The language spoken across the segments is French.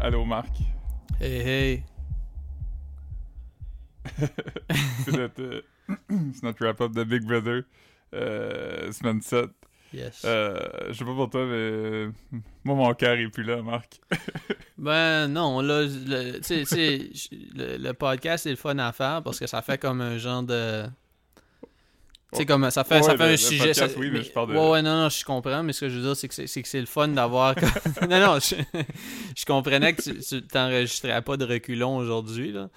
Allô, Marc. Hey, hey. c'est notre, euh, notre wrap-up de Big Brother, euh, semaine 7. Yes. Euh, je sais pas pour toi, mais moi, mon cœur est plus là, Marc. ben non, là, le, tu sais- tu sais, le, le podcast, c'est le fun à faire parce que ça fait comme un genre de... Tu sais, comme ça fait, Ouais, ça fait le- un le sujet... podcast, ça- oui, mais je parle de- Ouais, ouais, non, non, je comprends, mais ce que je veux dire, c'est que c'est que c'est le fun d'avoir... non, non, je, je comprenais que tu, tu t'enregistrais pas de reculons aujourd'hui, là.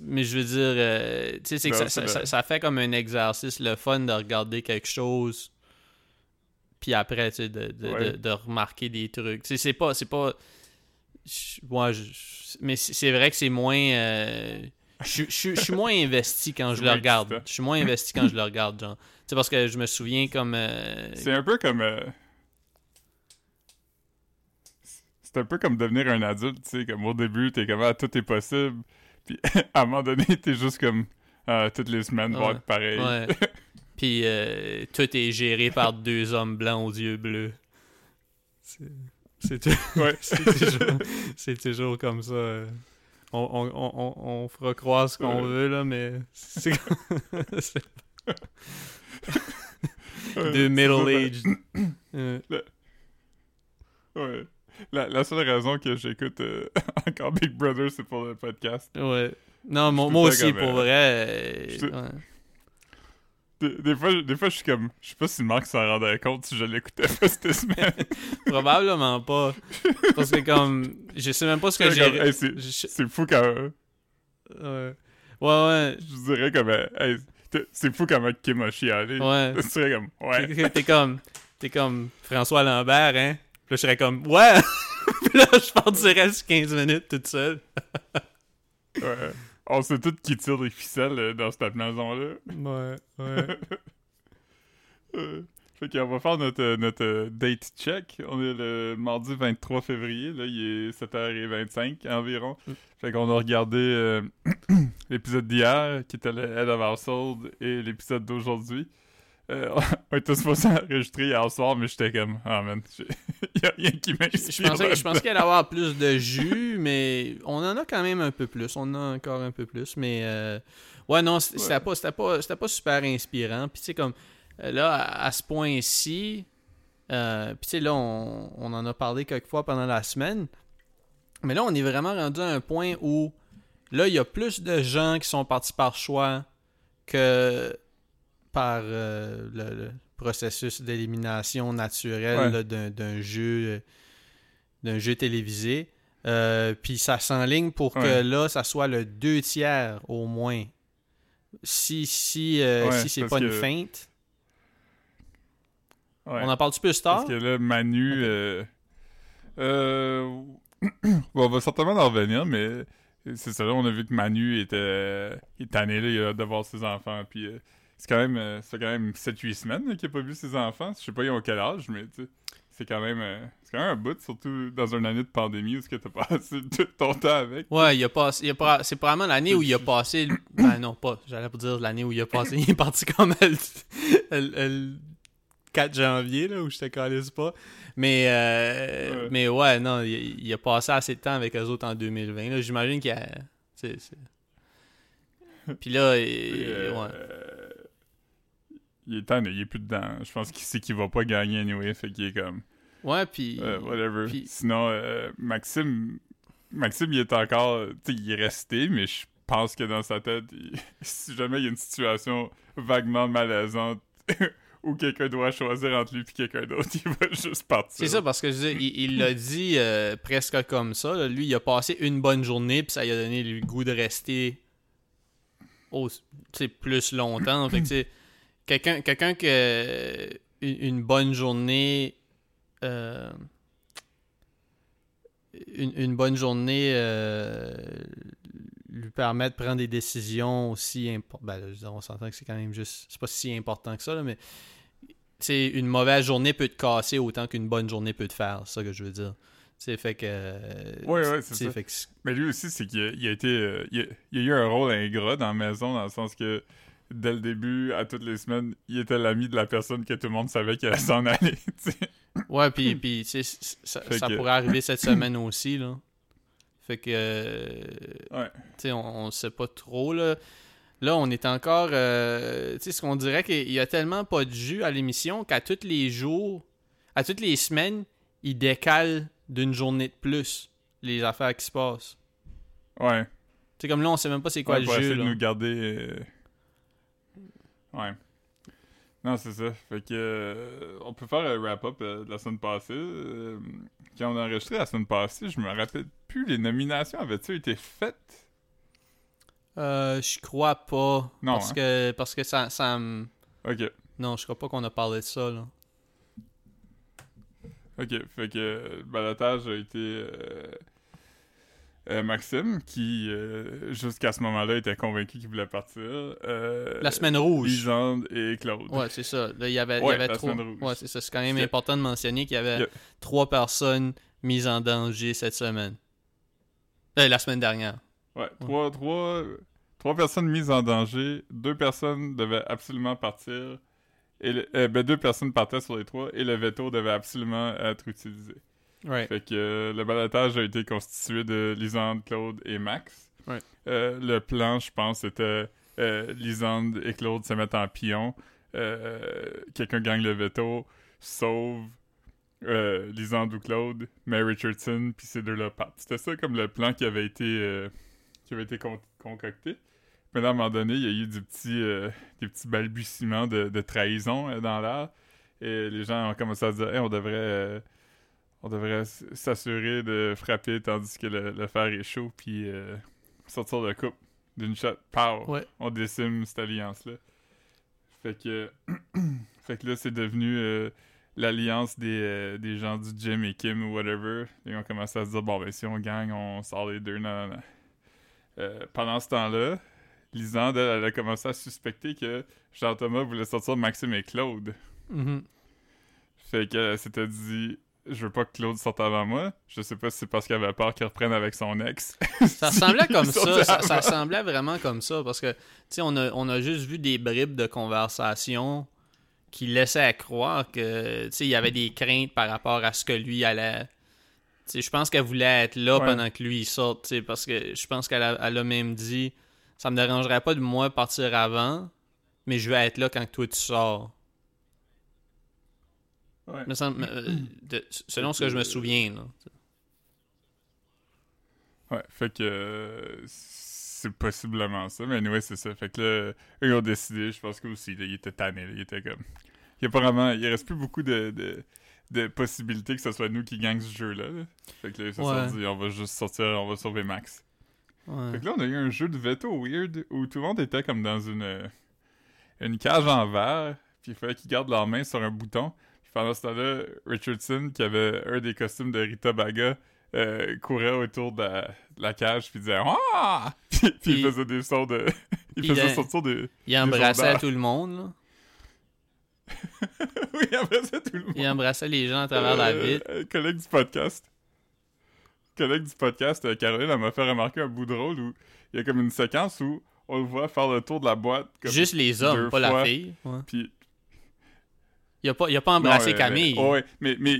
Mais, je veux dire, euh, tu sais, c'est que Non, ça, c'est ça- vrai. ça- ça fait comme un exercice, le fun de regarder quelque chose puis après, tu sais, de, de, Ouais. de- de remarquer des trucs. Tu sais, c'est pas... C'est pas je- moi, je- mais c'est c'est vrai que c'est moins... euh, je, je- je suis moins investi quand je C'est le regarde. Je suis moins investi quand je le regarde, genre. Sais, parce que je me souviens comme... euh, C'est un peu comme. euh, C'est un peu comme devenir un adulte, tu sais. Comme au début, t'es comme, ah, tout est possible. Puis à un moment donné, t'es juste comme, ah, toutes les semaines, Ouais. pareil. Ouais. Puis euh, tout est géré par deux hommes blancs aux yeux bleus. C'est c'est tou- Ouais. c'est toujours, c'est toujours comme ça. Euh. On, on, on, on- fera croire ce qu'on Ouais. veut, là, mais c'est c'est middle-aged. Euh. Ouais. La, la seule raison que j'écoute euh, encore Big Brother, c'est pour le podcast. ouais. Non, moi, aussi, comme, pour euh, vrai. euh, je te- ouais. Des, des fois, des fois, je suis comme, je sais pas si Marc s'en rendait compte si je l'écoutais pas cette semaine. Probablement pas. Parce que, comme, je sais même pas ce que j'ai. hey, c'est je- fou quand. Ouais. Ouais, ouais. Je dirais comme, euh, hey, c'est fou comment Kim a chialé. Ouais. Tu serais comme, ouais. T'es- T'es comme, t'es comme François Lambert, hein? Puis là, je serais comme, ouais! Puis là, je partirais sur 15 minutes toute seule. ouais. On sait tous qui tire des ficelles euh, dans cette maison-là. Ouais, ouais. Euh, fait qu'on va faire notre, euh, notre euh, date check. On est le mardi 23 février. Là, il est 7h25 environ. Mm. Fait qu'on a regardé euh, l'épisode d'hier, qui était le Head of Household, et l'épisode d'aujourd'hui. Euh, on était supposé enregistrer hier soir, mais j'étais comme, ah man, j'ai- y a rien qui Je m'inspire. pensais, je là-dedans. pensais qu'il allait avoir plus de jus, mais on en a quand même un peu plus. On en a encore un peu plus, mais euh, ouais, non, c'était Ouais. pas, pas, super inspirant. Puis tu sais, comme euh, là, à, à ce point-ci, euh, puis tu sais, là, on, on en a parlé quelques fois pendant la semaine, mais là, on est vraiment rendu à un point où là, il y a plus de gens qui sont partis par choix que par euh, le, le processus d'élimination naturelle Ouais. d'un jeu euh, d'un jeu télévisé. Euh, Puis ça s'enligne pour que là, ça soit le deux tiers au moins. Si, si, euh, Ouais, si c'est pas une feinte. On en parle-tu plus tard? Parce que là, Manu. Bon, on va certainement en revenir, mais c'est ça. Là, on a vu que Manu était, il est tanné là, il a hâte de voir ses enfants. Puis c'est quand même, euh, ça fait quand même 7-8 semaines qu'il n'a pas vu ses enfants. Je sais pas, ils ont quel âge, mais tu sais, c'est quand même, euh, c'est quand même un bout, surtout dans une année de pandémie où tu as passé tout ton temps avec. Ouais, il a passé, il a pas- c'est probablement l'année où il a passé. Ben non, pas. J'allais pas dire l'année où il a passé. Il est parti comme le, le- le 4 janvier, là, où je te calisse pas. Mais, euh, Ouais. mais ouais, non, il, il a passé assez de temps avec eux autres en 2020. là. J'imagine qu'il a. c'est- Puis là, il- euh, ouais. Il est tanné, il est plus dedans. Je pense qu'il sait qu'il va pas gagner anyway, fait qu'il est comme. Ouais, puis. Euh, whatever. puis- Sinon, euh, Maxime, Maxime, il est encore, tu sais, il est resté, mais je pense que dans sa tête, il- si jamais il y a une situation vaguement malaisante où quelqu'un doit choisir entre lui et quelqu'un d'autre, il va juste partir. C'est ça, parce que je veux dire, il l'a dit euh, presque comme ça. là. Lui, il a passé une bonne journée, puis ça lui a donné le goût de rester au, tu sais, plus longtemps. fait que, tu sais, quelqu'un quelqu'un que une, une bonne journée. euh, une, une bonne journée euh, lui permet de prendre des décisions aussi importantes. Ben, on s'entend que c'est quand même juste. C'est pas si important que ça, là, mais c'est une mauvaise journée peut te casser autant qu'une bonne journée peut te faire, c'est ça que je veux dire. C'est fait que. Ouais, ouais, c'est ça. Fait que Mais lui aussi, c'est qu'il a, il a été. euh, il, a, il a eu un rôle ingrat dans la maison, dans le sens que dès le début, à toutes les semaines, il était l'ami de la personne que tout le monde savait qu'elle allait s'en aller. Ouais, puis, puis ça, Fait ça que- pourrait arriver cette semaine aussi, là. Fait que. euh, Ouais. tu sais, on, on sait pas trop, là. Là, on est encore. euh, tu sais, ce qu'on dirait qu'il y a tellement pas de jus à l'émission qu'à tous les jours, à toutes les semaines, ils décalent d'une journée de plus les affaires qui se passent. Ouais. Tu sais, comme là, on sait même pas c'est quoi Ouais, le pour jeu. essayer de nous garder. euh, Ouais. Non, c'est ça. Fait que. euh, on peut faire un wrap-up euh, de la semaine passée. Euh, quand on a enregistré la semaine passée, je me rappelle plus, les nominations avaient-elles été faites? Euh, je crois pas. Non, Parce hein? que, parce que ça, ça me- Ok. Non, je crois pas qu'on a parlé de ça, là. Ok. Fait que le balotage a été. Euh, Maxime, qui euh, jusqu'à ce moment-là était convaincu qu'il voulait partir. Euh, La semaine rouge. Lisande et Claude. Ouais, c'est ça. Là, il y avait, il y avait la trois. semaine rouge. Ouais, c'est ça. C'est quand même important de mentionner qu'il y avait Yeah. trois personnes mises en danger cette semaine. Euh, la semaine dernière. Ouais, trois, trois, trois personnes mises en danger, deux personnes devaient absolument partir, et le- ben, deux personnes partaient sur les trois, et le veto devait absolument être utilisé. Ouais. Fait que euh, le balotage a été constitué de Lisande, Claude et Max. Ouais. Euh, le plan, je pense, c'était euh, Lisande et Claude se mettent en pion, quelqu'un gagne le veto, sauve Lisande ou Claude, mais Richardson, puis ces deux-là partent. C'était ça comme le plan qui avait été, qui avait été con- concocté. Mais là, à un moment donné, il y a eu du petit, euh, des petits balbutiements de, de trahison euh, dans l'air. Et les gens ont commencé à se dire Hey, on devrait, euh, on devrait s'assurer de frapper tandis que le, le fer est chaud, puis euh, sortir de coupe d'une shot. Pow! Ouais. On décime cette alliance-là. Fait que, fait que là, c'est devenu euh, l'alliance des, euh, des gens du gym et Kim ou whatever. Et on commence à se dire Bon, ben si on gagne, on sort les deux. Non, non, non. Pendant ce temps-là, Lisande, elle, elle a commencé à suspecter que Jean-Thomas voulait sortir Maxime et Claude. Mhm. Fait qu'elle s'était dit Je veux pas que Claude sorte avant moi. Je sais pas si c'est parce qu'elle avait peur qu'il reprenne avec son ex. Ça ressemblait comme ça. Ça, ça avant. ressemblait vraiment comme ça. Parce que, tu sais, on a, on a juste vu des bribes de conversation qui laissaient croire que, tu sais, il y avait des craintes par rapport à ce que lui allait. Tu sais, je pense qu'elle voulait être là Ouais. pendant que lui il sorte, tu sais, parce que je pense qu'elle a, elle a même dit ça me dérangerait pas de moi partir avant, mais je vais être là quand toi tu sors. Ouais. Me semble- euh, de- selon ce que je me souviens, là. Ouais, fait que euh, c'est possiblement ça. Mais anyway, c'est ça. Fait que là, eux ils ont décidé, je pense que aussi, là, ils étaient tannés. là, ils étaient comme. Il y a pas vraiment. Il reste plus beaucoup de, de, de possibilités que ce soit nous qui gagnons ce jeu-là. là. Fait que là, ils se Ouais. sont dit, on va juste sortir, on va sauver Max. Ouais. Fait que là, on a eu un jeu de veto weird où tout le monde était comme dans une, euh, une cage en verre, puis il fallait qu'ils gardent leurs mains sur un bouton. Pendant ce temps-là, Richardson, qui avait un des costumes de Rita Baga, euh, courait autour de la, de la cage, puis disait Ah! Puis, il faisait des sons de. il faisait il- sortir des. Il embrassait tout le monde, là. oui, après ça, tout le monde. Il embrassait les gens à travers la Euh, vitre. euh, collègue du podcast. Collègue du podcast, Caroline, elle m'a fait remarquer un bout de rôle où il y a comme une séquence où on le voit faire le tour de la boîte. Comme, Juste les hommes, pas la fille. Ouais. Puis, Il a pas, il a pas embrassé Non, euh, Camille. ouais, mais, mais.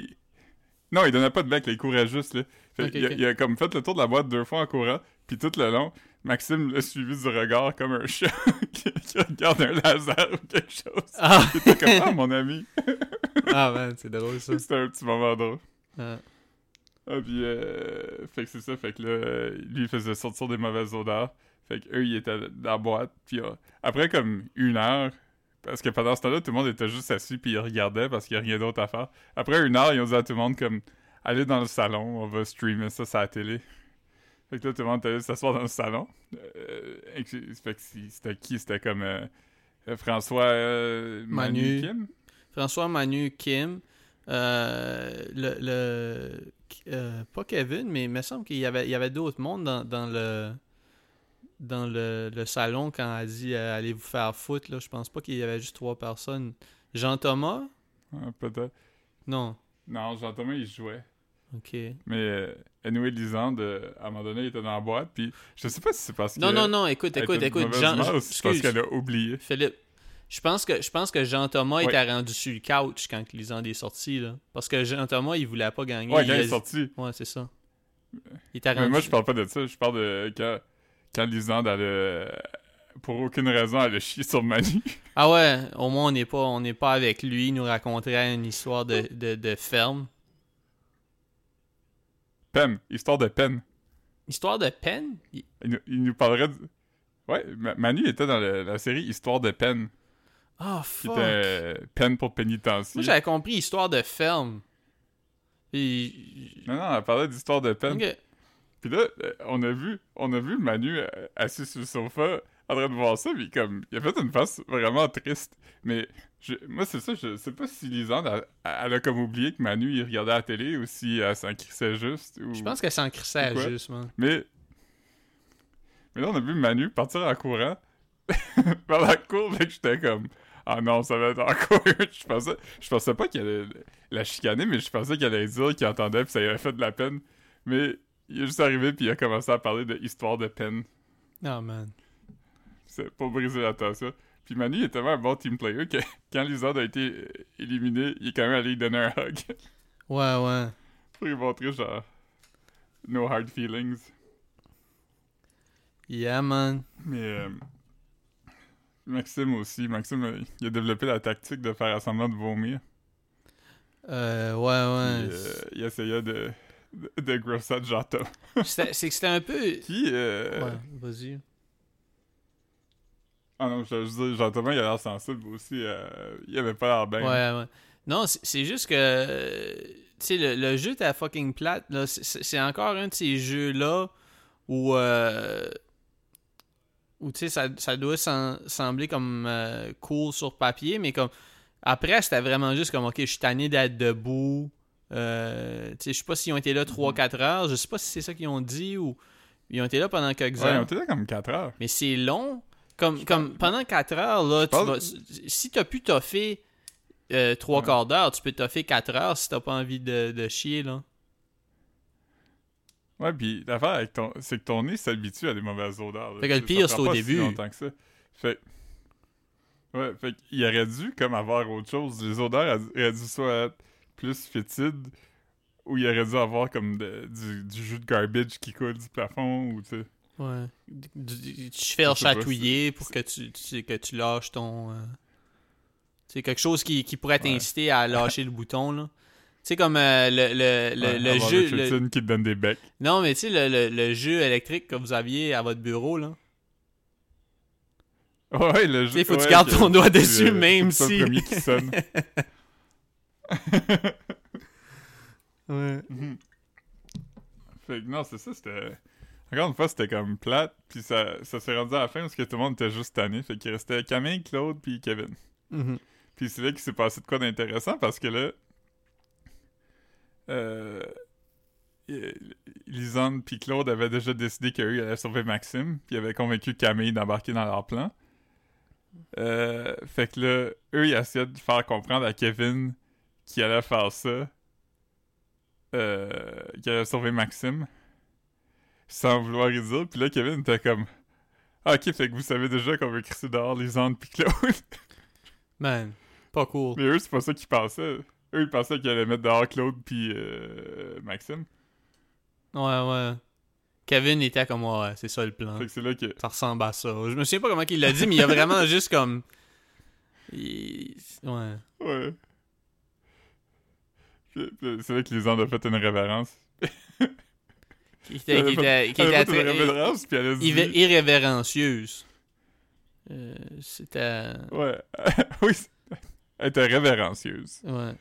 Non, il donnait pas de bec, là, il courait juste, là. Fait il, a, ok. il a comme fait le tour de la boîte deux fois en courant, puis tout le long, Maxime l'a suivi du regard comme un chat qui, qui regarde un laser ou quelque chose. Ah, Il était comme, ah, mon ami. ah man, c'est drôle ça. C'était un petit moment drôle. Ah. Ah, puis, euh, fait que c'est ça, fait que là, euh, lui, il faisait sortir des mauvaises odeurs. Fait que eux, ils étaient dans la boîte. Puis euh, après, comme une heure, parce que pendant ce temps-là, tout le monde était juste assis, puis ils regardaient parce qu'il n'y a rien d'autre à faire. Après une heure, ils ont dit à tout le monde, comme, allez dans le salon, on va streamer ça sur la télé. Fait que là, tout le monde allé s'asseoir dans le salon. Euh, fait que c'était qui? C'était comme euh, euh, François euh, Manu, Manu. Kim? François Manu Kim. le. le pas Kevin, mais il me semble qu'il y avait, il y avait d'autres mondes dans, dans le. Dans le, le salon quand elle dit euh, allez vous faire foutre. Là. Je pense pas qu'il y avait juste trois personnes. Jean-Thomas? Ah, Peut-être. Non. Non, Jean-Thomas, il jouait. Ok. Mais euh, anyway, Lisande, euh, à un moment donné, il était dans la boîte, puis je sais pas si c'est parce que... Non, non, non, écoute, écoute, était écoute. Jean, c'est parce excuse, qu'elle a oublié. Philippe. Je pense que je pense que Jean-Thomas Ouais. était rendu sur le couch quand Lisande est sorti là. Parce que Jean-Thomas, il voulait pas gagner. Ouais, il quand il a- est sorti. Ouais, c'est ça. Il t'a Mais rendu... moi, je parle pas de ça. Je parle de quand, quand Lisande, elle a- pour aucune raison, elle a chié sur Manu. Ah ouais, au moins on n'est pas, on n'est pas avec lui, il nous raconterait une histoire de, de, de ferme. Peine. Histoire de peine. Histoire de peine? Il- Il, nous- il nous parlerait de... Ouais, Ma- Manu était dans le- la série Histoire de peine. Ah Qui fuck. était euh, peine pour pénitencier. Moi j'avais compris histoire de ferme. Non, non, elle parlait d'histoire de peine. Puis là, euh, on a vu, on a vu Manu euh, assis sur le sofa en train de voir ça, puis comme, il a fait une face vraiment triste. Mais je- moi, c'est ça, je sais pas si Lisande, elle, elle a comme oublié que Manu, il regardait la télé ou si elle s'en crissait juste. Ou... Je pense qu'elle s'en crissait juste, man. Mais... Mais là, on a vu Manu partir en courant vers la cour, fait que j'étais comme... Ah non, ça va être encore... je pensais, je pensais pas qu'elle allait la chicaner, mais je pensais qu'elle allait dire qu'il entendait puis ça lui avait fait de la peine. Mais il est juste arrivé puis il a commencé à parler de histoire de peine. Oh man. C'est pour briser la tension. Puis Manu il est tellement un bon team player que quand Lisande a été euh, éliminé, il est quand même allé lui donner un hug Ouais, ouais. pour lui montrer genre... No hard feelings. Yeah, man. Mais euh, Maxime aussi, Maxime, euh, il a développé la tactique de faire semblant de vomir. Euh, ouais, Puis, ouais. euh, il essayait de, de, Jato. C'était- C'est que c'était un peu... Qui, euh, Ouais, vas-y. Ah non, je, Jean Thomas, il a l'air sensible aussi. euh, il avait pas l'air bien. Ouais, ouais. Non, c'est- juste que. Tu sais, le, le jeu à fucking plate. là. C'est- encore un de ces jeux-là où. euh, où, tu sais, ça, ça doit sem- sembler comme euh, cool sur papier, mais comme. Après, c'était vraiment juste comme, ok, je suis tanné d'être debout. Euh, je sais pas s'ils ont été là 3-4 heures. Je sais pas si c'est ça qu'ils ont dit ou. Ils ont été là pendant quelques Ouais, heures. on était là comme 4 heures. Mais c'est long. Comme, comme pendant 4 heures, là, tu vas- si t'as pu toffer euh, 3 Ouais. quarts d'heure, tu peux toffer 4 heures si t'as pas envie de, de chier, là. Ouais, puis l'affaire avec ton. C'est que ton nez s'habitue à des mauvaises odeurs. là. Fait que le pire, c'est au début. Si longtemps que ça. Fait. Ouais, fait qu'il aurait dû comme avoir autre chose. Les odeurs auraient dû soit être plus fétides ou il aurait dû avoir comme de- du, du jus de garbage qui coule du plafond ou tu sais. Ouais. Du, du- tu fais chatouiller pour que tu, tu- que tu lâches ton. euh, C'est quelque chose qui, qui pourrait Ouais. t'inciter à lâcher le bouton, là. Tu sais, comme euh, le, le, le, Ouais, le avoir jeu. le- qui te donnent des becs. Non, mais tu sais, le, le, le jeu électrique que vous aviez à votre bureau, là. Ouais, le Tu jeu. sais, faut que tu gardes ton doigt dessus, euh, même c'est si. le premier qui sonne. Ouais. Mhm. Fait que non, c'est ça, c'était. Encore une fois, c'était comme plate, puis ça, ça s'est rendu à la fin parce que tout le monde était juste tanné. Fait qu'il restait Camille, Claude, puis Kevin. Mhm. Puis c'est là qu'il s'est passé de quoi d'intéressant parce que là. Euh. Lisanne puis Claude avaient déjà décidé qu'eux allaient sauver Maxime, puis avaient convaincu Camille d'embarquer dans leur plan. Euh, fait que là, eux, ils essayaient de faire comprendre à Kevin qu'il allait faire ça. Euh, qu'il allait sauver Maxime. Sans vouloir y dire. Puis là, Kevin était comme Ah, ok, fait que vous savez déjà qu'on veut crisser dehors Lisanne puis Claude. Man, pas cool. Mais eux, c'est pas ça qu'ils pensaient. Eux, ils pensaient qu'ils allaient mettre dehors Claude puis euh, Maxime. Ouais, ouais. Kevin était comme, ouais, c'est ça le plan. Fait que c'est là que. Ça ressemble à ça. Je me souviens pas comment il l'a dit, mais il y a vraiment juste comme. il- Ouais. Ouais. C'est là que Lisanne a fait une révérence. Qui était, qui était, qui très- révérence, puis elle a dit. irré- irrévérencieuse. Euh, C'était. Ouais. oui. Elle était révérencieuse. Ouais.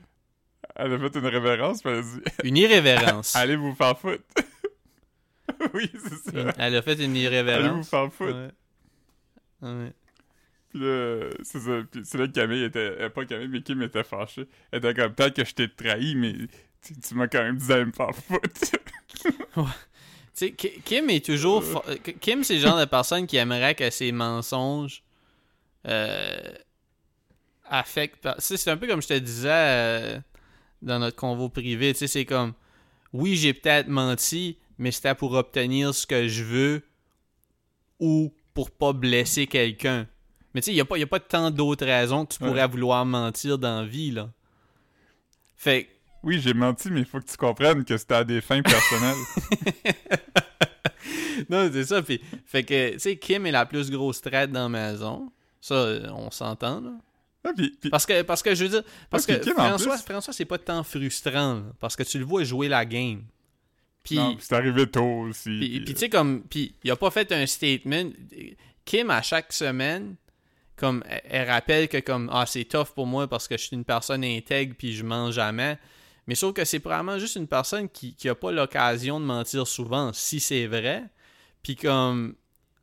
Elle a fait une révérence, puis elle a dit Une irrévérence. Allez vous faire foutre. oui, c'est ça. Une- Elle a fait une Allez vous irrévérence. faire foutre. Ouais. Ouais. Puis là, c'est ça. Puis c'est là que Camille était. euh, pas Camille, mais Kim était fâchée. Elle était comme peut-être que je t'ai trahi, mais tu, tu m'as quand même dit d'aller me faire foutre. Tu sais, Ki- Kim est toujours. euh, Kim, c'est le genre de personne qui aimerait que ses mensonges euh, affectent. C'est un peu comme je te disais euh, dans notre convo privé. Tu sais, c'est comme. Oui, j'ai peut-être menti, mais c'était pour obtenir ce que je veux ou pour pas blesser quelqu'un. Mais tu sais, il n'y a, pas- y a pas tant d'autres raisons que tu Ouais. pourrais vouloir mentir dans la vie, là. Fait que oui, j'ai menti, mais il faut que tu comprennes que c'était à des fins personnelles. non, c'est ça. Puis, fait que, tu sais, Kim est la plus grosse traite dans la maison. Ça, euh, on s'entend, là. Ah, puis- puis- Parce que, parce que je veux dire, parce puis que Kim, François, plus- François c'est pas tant frustrant, là, parce que tu le vois jouer la game. Puis, c'est arrivé tôt aussi. puis, puis, puis tu sais, comme, puis il a pas fait un statement. Kim, à chaque semaine, comme, elle, elle rappelle que, comme, ah, c'est tough pour moi parce que je suis une personne intègre puis je mens jamais. Mais sauf que c'est probablement juste une personne qui, qui a pas l'occasion de mentir souvent, si c'est vrai. Puis comme,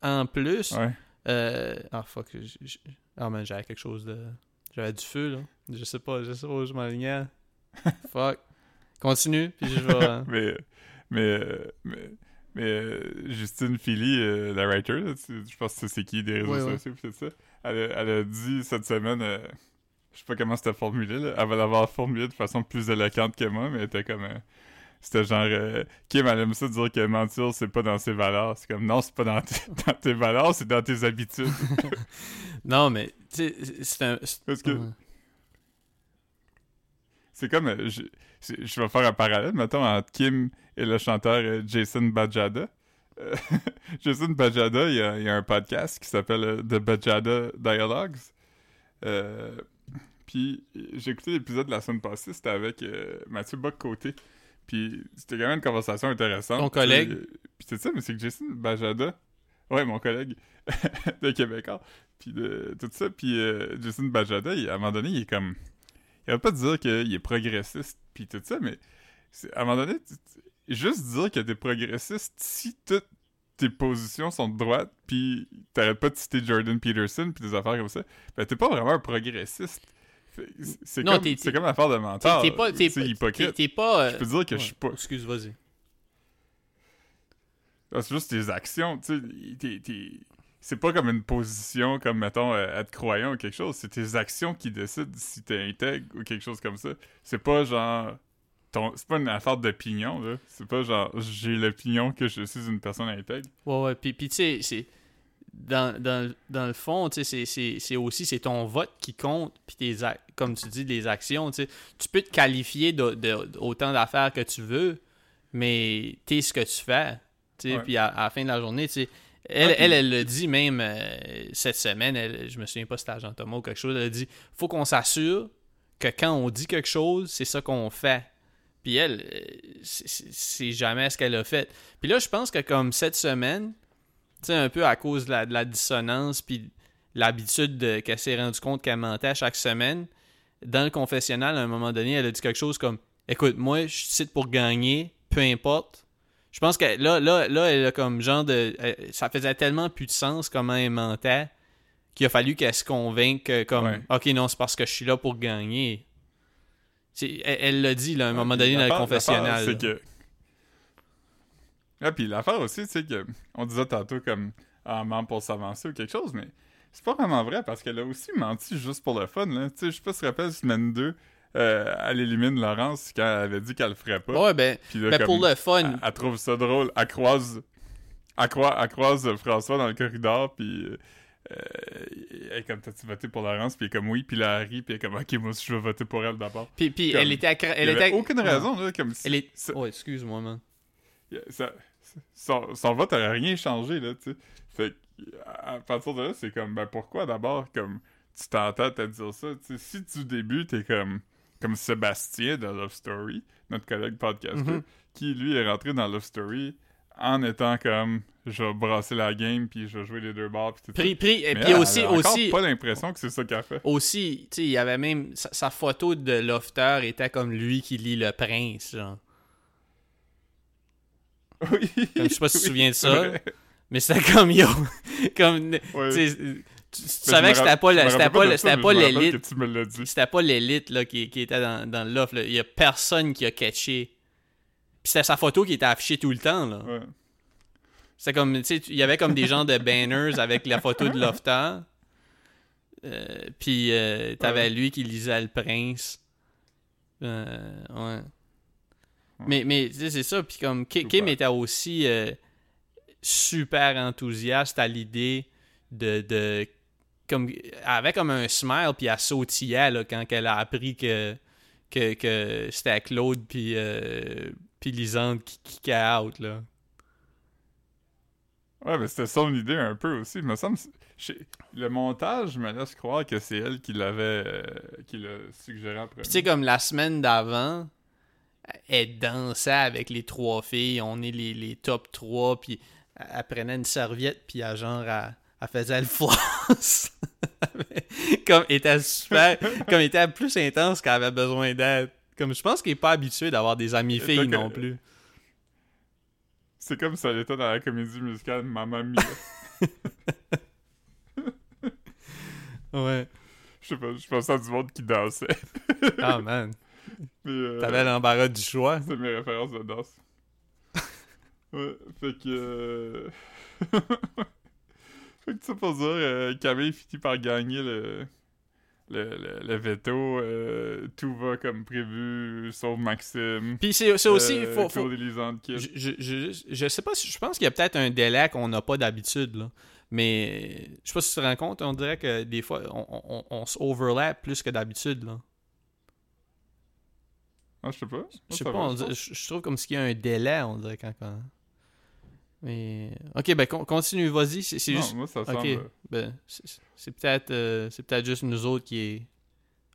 en plus, Ouais. euh, ah fuck, ah man, j'avais quelque chose de, j'avais du feu là. Je sais pas, je sais pas où je m'alignais. fuck. Continue, puis je vais. euh, mais, mais, euh, mais, mais euh, Justine Philly, euh, la writer, là, tu- je pense que c'est qui des réseaux Ouais, sociaux, ça, elle, a- elle a dit cette semaine, euh, je sais pas comment c'était formulé, là, elle va l'avoir formulé de façon plus éloquente que moi, mais elle était comme... euh, c'était genre... euh, Kim, elle aime ça dire que mentir, c'est pas dans ses valeurs. C'est comme, non, c'est pas dans, tes- dans tes valeurs, c'est dans tes habitudes. Non, mais tu sais, c'est un. Parce que Ouais. c'est comme... euh, je, c'est- je vais faire un parallèle, mettons, entre Kim et le chanteur Jason Bajada. Euh, Jason Bajada, il y, a, il y a un podcast qui s'appelle euh, The Bajada Dialogues. Euh, puis j'ai écouté l'épisode de la semaine passée, c'était avec euh, Mathieu Bock-Côté. Puis c'était quand même une conversation intéressante. Ton collègue? Puis c'est ça, mais c'est que Jason Bajada, ouais, mon collègue de Québécois, puis de tout ça. Puis euh, Jason Bajada, il- à un moment donné, il est comme... Il va pas dire qu'il est progressiste, puis tout ça, mais à un moment donné, tu- tu- juste dire que t'es progressiste si toutes tes positions sont de droite, puis t'arrêtes pas de citer Jordan Peterson, puis des affaires comme ça, ben t'es pas vraiment un progressiste. C'est- comme, t'es- c'est comme l'affaire de mentor. T'es pas. T'es hypocrite. t'es- pas. euh, Je peux dire que je suis pas... Excuse, vas-y. C'est juste tes actions, tu sais. C'est pas comme une position, comme, mettons, euh, être croyant ou quelque chose. C'est tes actions qui décident si t'es intègre ou quelque chose comme ça. C'est pas genre... ton- C'est pas une affaire d'opinion, là. C'est pas genre, j'ai l'opinion que je suis une personne intègre. Ouais, ouais. Puis, puis tu sais, c'est. Dans, dans, dans le fond, tu sais, c'est- aussi c'est ton vote qui compte, puis tes comme tu dis, les actions, tu sais. Tu peux te qualifier de, de- d'autant d'affaires que tu veux, mais t'es ce que tu fais. Puis à, à la fin de la journée, tu sais, elle, puis- elle, elle le dit même euh, cette semaine, elle, je me souviens pas si c'était à Jean Thomas ou quelque chose, elle a dit faut qu'on s'assure que quand on dit quelque chose, c'est ça qu'on fait. Puis elle, euh, c'est- jamais ce qu'elle a fait. Puis là, je pense que comme cette semaine, tu sais, un peu à cause de la, de la dissonance, puis l'habitude de- qu'elle s'est rendue compte qu'elle mentait à chaque semaine, dans le confessionnal, à un moment donné, elle a dit quelque chose comme Écoute, moi, je suis ici pour gagner, peu importe. Je pense que là, là, là, elle a comme genre de. elle- ça faisait tellement plus de sens comment elle mentait qu'il a fallu qu'elle se convainque que, comme Ouais. Ok, non, c'est parce que je suis là pour gagner. C'est- Elle l'a dit là, à un moment Ouais, donné dans le confessionnal. C'est que. Ah, puis l'affaire aussi, sais, que on disait tantôt comme en ment pour s'avancer ou quelque chose, mais c'est pas vraiment vrai parce qu'elle a aussi menti juste pour le fun, là. Tu sais, je sais pas si tu te rappelles, semaine 2, euh, elle élimine Laurence quand elle avait dit qu'elle le ferait pas. Ouais, ben, là, ben, comme, pour le fun, elle, elle trouve ça drôle. Elle croise, elle croi- elle croise François dans le corridor, puis euh, elle est comme, t'as-tu voté pour Laurence? Puis elle est comme, oui, puis elle rit, puis elle est comme, ok, moi aussi, je vais voter pour elle d'abord. Puis, puis Comme, elle était accra- elle était aucune raison, là, comme Elle est ça- Oh, excuse-moi man. ça- son, son vote aurait rien changé, là, tu sais. Fait que, à partir de là, c'est comme, ben pourquoi d'abord, comme, tu t'entends à dire ça, tu sais, si du début, t'es comme, comme Sébastien de Love Story, notre collègue podcaster, Mhm. qui, lui, est rentré dans Love Story en étant comme, je vais brasser la game, puis je vais jouer les deux bords, puis tout ça. Puis, puis, et puis aussi aussi pas l'impression que c'est ça qu'elle fait. aussi, tu sais, il y avait même sa, sa photo de Lofter était comme lui qui lit le prince genre. Oui. Comme, je sais pas si tu te souviens de ça. vrai. Mais c'était comme yo comme tu savais que c'était pas c'était pas c'était pas l'élite c'était pas l'élite là qui, qui était dans, dans l'offre il y a personne qui a catché. Puis c'était sa photo qui était affichée tout le temps là. Ouais. C'était comme, tu sais, il y avait comme des genres de banners avec la photo de Lofter. Euh, puis euh, t'avais Ouais. lui qui lisait Le Prince. Euh, ouais. Mais, mais tu sais, c'est ça. Puis comme Ki- Kim était aussi euh, super enthousiaste à l'idée de, de comme elle avait comme un smile puis elle sautillait là, quand elle a appris que que, que c'était à Claude puis euh, puis Lisande qui kickait out, là. Ouais, mais c'était son idée un peu aussi. Il me semble. Le montage me laisse croire que c'est elle qui l'avait. euh, qui l'a suggéré. Puis tu sais, comme la semaine d'avant, elle dansait avec les trois filles, on est les, les top 3, puis elle elle prenait une serviette, puis elle, genre, elle, elle faisait le floss. comme était super, comme était plus intense qu'elle avait besoin d'être. Comme je pense qu'il est pas habitué d'avoir des amis filles non que- plus. C'est comme ça l'était dans la comédie musicale Mamma Mia. Ouais. Je sais pas, je pensais à du monde qui dansait. Ah man, Mais, euh, t'avais l'embarras du choix. C'est mes références de danse. ouais, fait que. euh, fait que ça pour dire, euh, Camille finit par gagner le. Le, le, le veto, euh, tout va comme prévu, sauf Maxime. Puis c'est aussi, euh, faut. Je, je, je, je sais pas si. Je pense qu'il y a peut-être un délai qu'on n'a pas d'habitude, là. Mais je sais pas si tu te rends compte, on dirait que des fois, on, on, on se overlap plus que d'habitude, là. Ah, je sais pas. Je sais pas, on dirait- je trouve comme s'il y a un délai, on dirait, quand. quand... Mais. Ok, ben con- continue, vas-y. C'est juste. moi, ça Ok, semble. ben, c'est peut-être euh, peut-être juste nous autres qui est.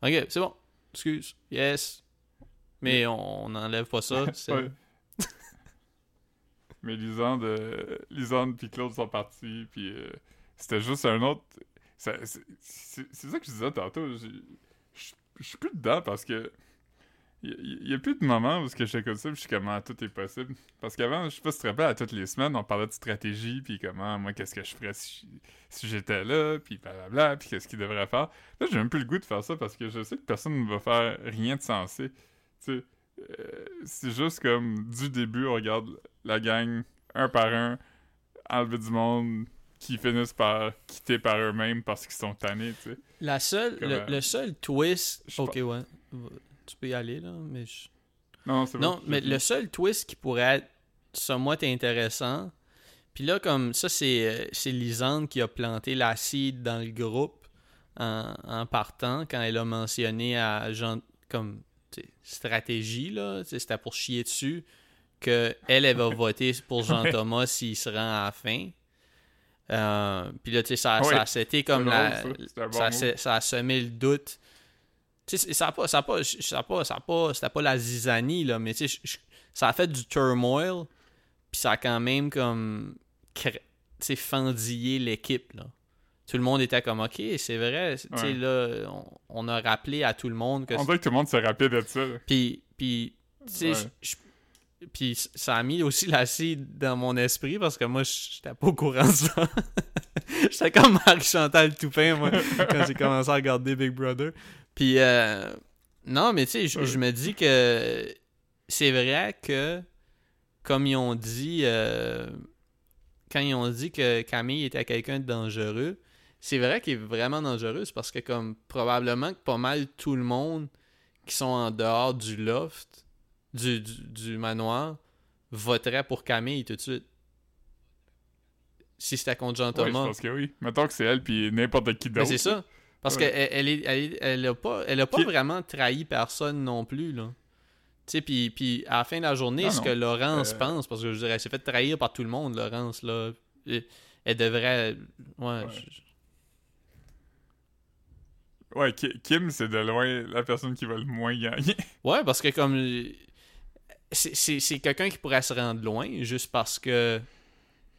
Ok, c'est bon. Excuse. Yes. Mais on n'enlève pas ça. Mais Lisande, euh, Lisande puis Claude sont partis, puis euh, c'était juste un autre... C'est ça que je disais tantôt, je suis plus dedans parce que il y, a plus de moments où ce que j'écoute ça, puis je suis comme, ah, tout est possible. Parce qu'avant, je sais pas si tu te rappelles, à toutes les semaines, on parlait de stratégie, puis comment, moi, qu'est-ce que je ferais si, si j'étais là, puis blablabla, puis qu'est-ce qu'il devrait faire. Là, j'ai même plus le goût de faire ça parce que je sais que personne ne va faire rien de sensé. Tu sais, euh, c'est juste comme du début, on regarde la gang un par un, enlever du monde, qui finissent par quitter par eux-mêmes parce qu'ils sont tannés, tu sais. La seule, Comme, le, euh, le seul twist. je Ok, ouais. Tu peux y aller, là, mais. je- Non, c'est Non, mais le seul twist qui pourrait être somewhat intéressant. Puis là, comme ça, c'est euh, c'est Lisande qui a planté l'acide dans le groupe en, en partant quand elle a mentionné à Jean comme stratégie, là, c'était pour chier dessus, que elle, elle va voter pour Jean-Thomas s'il se rend à la fin. Euh, puis là, tu sais, ça, Oui. ça, c'était comme la, ça. Bon ça a semé le doute. Tu sais, ça a pas, ça a pas, ça a pas, ça a pas, c'était pas la zizanie, là, mais tu sais, ça a fait du turmoil, puis ça a quand même comme, tu fendillé l'équipe, là. Tout le monde était comme, ok, c'est vrai, tu sais, Ouais. là, on, on a rappelé à tout le monde que On dirait que tout le monde se rappelle de ça. puis, puis tu sais, puis ça a mis aussi l'acide dans mon esprit parce que moi, j'étais pas au courant de ça. j'étais comme Marie-Chantal Toupin, moi, quand j'ai commencé à regarder Big Brother. Puis, euh, non, mais tu sais, je- me dis que c'est vrai que, comme ils ont dit, euh, quand ils ont dit que Camille était quelqu'un de dangereux, c'est vrai qu'il est vraiment dangereux, parce que, comme, probablement que pas mal tout le monde qui sont en dehors du loft, du, du, du manoir, voterait pour Camille tout de suite. Si c'était contre Ouais, je Jean-Thomas. pense que oui. Mettons que c'est elle puis n'importe qui Mais d'autre. c'est ça. Parce Ouais. qu'elle elle elle, elle a pas, elle a pas Puis- vraiment trahi personne non plus, là. Tu sais, puis, puis à la fin de la journée, Non, ce non. que Laurence Euh, pense, parce que je dirais, elle s'est fait trahir par tout le monde, Laurence, là. Elle- devrait. Ouais. Ouais. je- Ouais, Ki- Kim, c'est de loin la personne qui va le moins gagner. Ouais, parce que comme. C'est quelqu'un qui pourrait se rendre loin, juste parce que.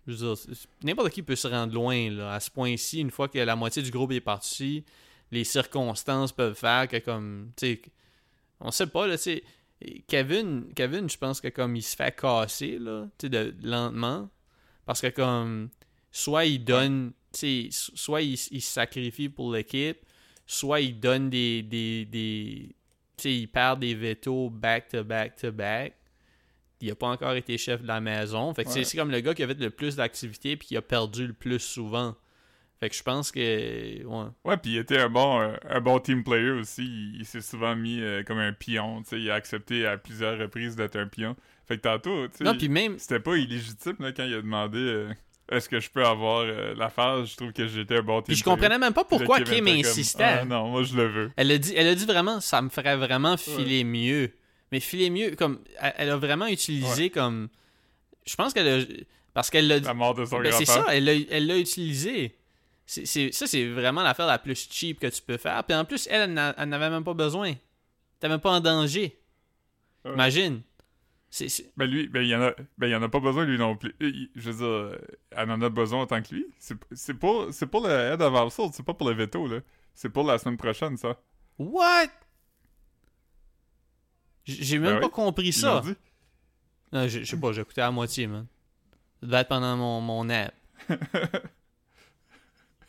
Je veux dire, n'importe qui peut se rendre loin, là. À ce point-ci, une fois que la moitié du groupe est parti, les circonstances peuvent faire que, comme. Tu sais. On sait pas, là, tu. Kevin, Kevin je pense que, comme, il se fait casser, là, tu sais, lentement. Parce que, comme. Soit il donne. Tu sais, soit il, se sacrifie pour l'équipe, soit il donne des. des, des tu sais, il perd des vétos back Il a pas encore été chef de la maison. Fait que c'est- Ouais. c'est comme le gars qui a fait le plus d'activités puis qui a perdu le plus souvent. Fait que je pense que. Ouais. Ouais, puis il était un bon, euh, un bon team player aussi. Il, il s'est souvent mis euh, comme un pion. Il a accepté à plusieurs reprises d'être un pion. Fait que tantôt, tu sais, même. c'était pas illégitime là, quand il a demandé euh, est-ce que je peux avoir la phase? Je trouve que j'étais un bon Puis je team comprenais même pas pourquoi Kim comme, insistait. Ah, non, moi je le veux. Elle a dit, elle a dit vraiment, ça me ferait vraiment filer mieux. Mais filer mieux, comme, elle, elle a vraiment utilisé comme, je pense qu'elle a, parce qu'elle l'a La mort de son ben, c'est ça, elle l'a, utilisé. Ça, c'est vraiment l'affaire la plus cheap que tu peux faire. Puis en plus, elle, elle, n'a- elle n'avait même pas besoin. T'es même pas en danger. Ouais. Imagine. C'est, c'est- Ben lui, ben il y en a, ben il y en a pas besoin lui non plus. Euh, Je veux dire, elle en a besoin autant que lui. C'est c'est pour, c'est pour le head of household, c'est pas pour le veto là. C'est pour la semaine prochaine ça. What? J'ai même Ben pas oui, compris ça. Non, je je sais pas, j'ai écouté à moitié, man. Ça devait être pendant mon, mon. Ah!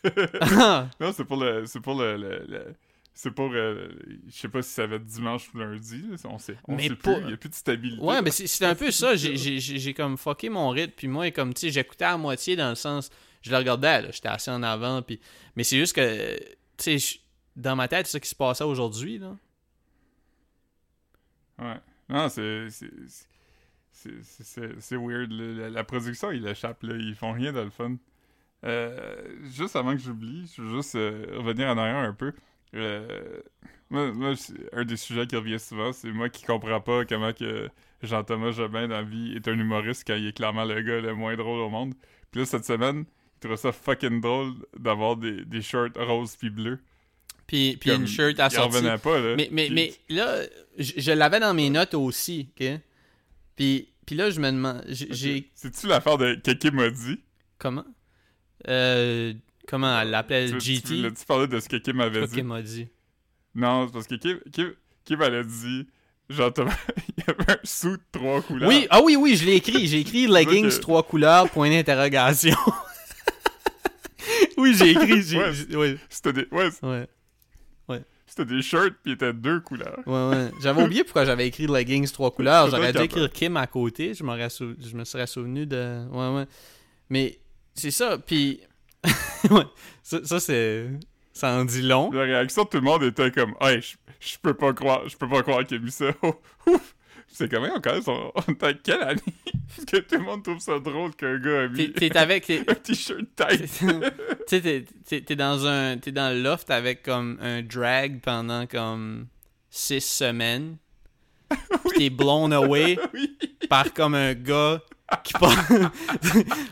Non, c'est pour le, c'est pour le, le- le- c'est pour, euh, je sais pas si ça va être dimanche ou lundi. là, on sait, on Mais sait pas- plus. Il y a plus de stabilité. Ouais, mais c'est un peu ça. J'ai- comme fucké mon rythme. Puis moi, comme, tu sais, j'écoutais à moitié dans le sens. Je le regardais, là. J'étais assis en avant. Puis... Mais c'est juste que, tu sais, dans ma tête, c'est ça qui se passait aujourd'hui, là. Ouais. Non, c'est, c'est, c'est- weird. La, la production, il échappe là. Ils font rien de le fun. Euh, juste avant que j'oublie, je veux juste euh, revenir en arrière un peu. Euh, moi, un des sujets qui revient souvent, c'est moi qui comprends pas comment que Jean-Thomas Jobin dans la vie est un humoriste quand il est clairement le gars le moins drôle au monde. Puis là, cette semaine, il trouve ça fucking drôle d'avoir des, des shorts roses puis bleus. Puis, puis une shirt à revenait pas, là. Mais, mais, mais là, je, je l'avais dans mes notes aussi, ok? Puis, puis là, je me demande. j'ai-. C'est-tu l'affaire de Kim m'a dit? Comment? Euh. Comment elle l'appelle Tu- Tu GT? l'as-tu parlé de ce que Kim avait dit? qu'elle m'a dit? Non, c'est parce que Kim, Kim, Kim elle a dit, genre, il y avait un sou de trois couleurs. Oui, ah oui, oui, je l'ai écrit. J'ai écrit leggings que- trois couleurs, point d'interrogation. oui, j'ai écrit. j'ai- Ouais. j'ai- ouais, C'était des, ouais, ouais, c'était des shirts puis était deux couleurs. ouais, ouais. J'avais oublié pourquoi j'avais écrit leggings trois couleurs. J'aurais dû écrire Kim à côté. Je, sou- je me serais souvenu de. Ouais, ouais. Mais c'est ça. Puis. ouais. Ça, ça, c'est. Ça en dit long. La réaction de tout le monde était comme, hey, je je peux pas croire, je peux pas croire qu'il a mis ça. Ouf! C'est quand même on, on est à quelle année? Parce que tout le monde trouve ça drôle qu'un gars a mis T'es t'es avec. t'es- un t-shirt tight. tu sais, t'es- t'es t'es dans un. T'es dans le loft avec comme un drag pendant comme six semaines. Pis T'es blown away oui. par comme un gars qui porte.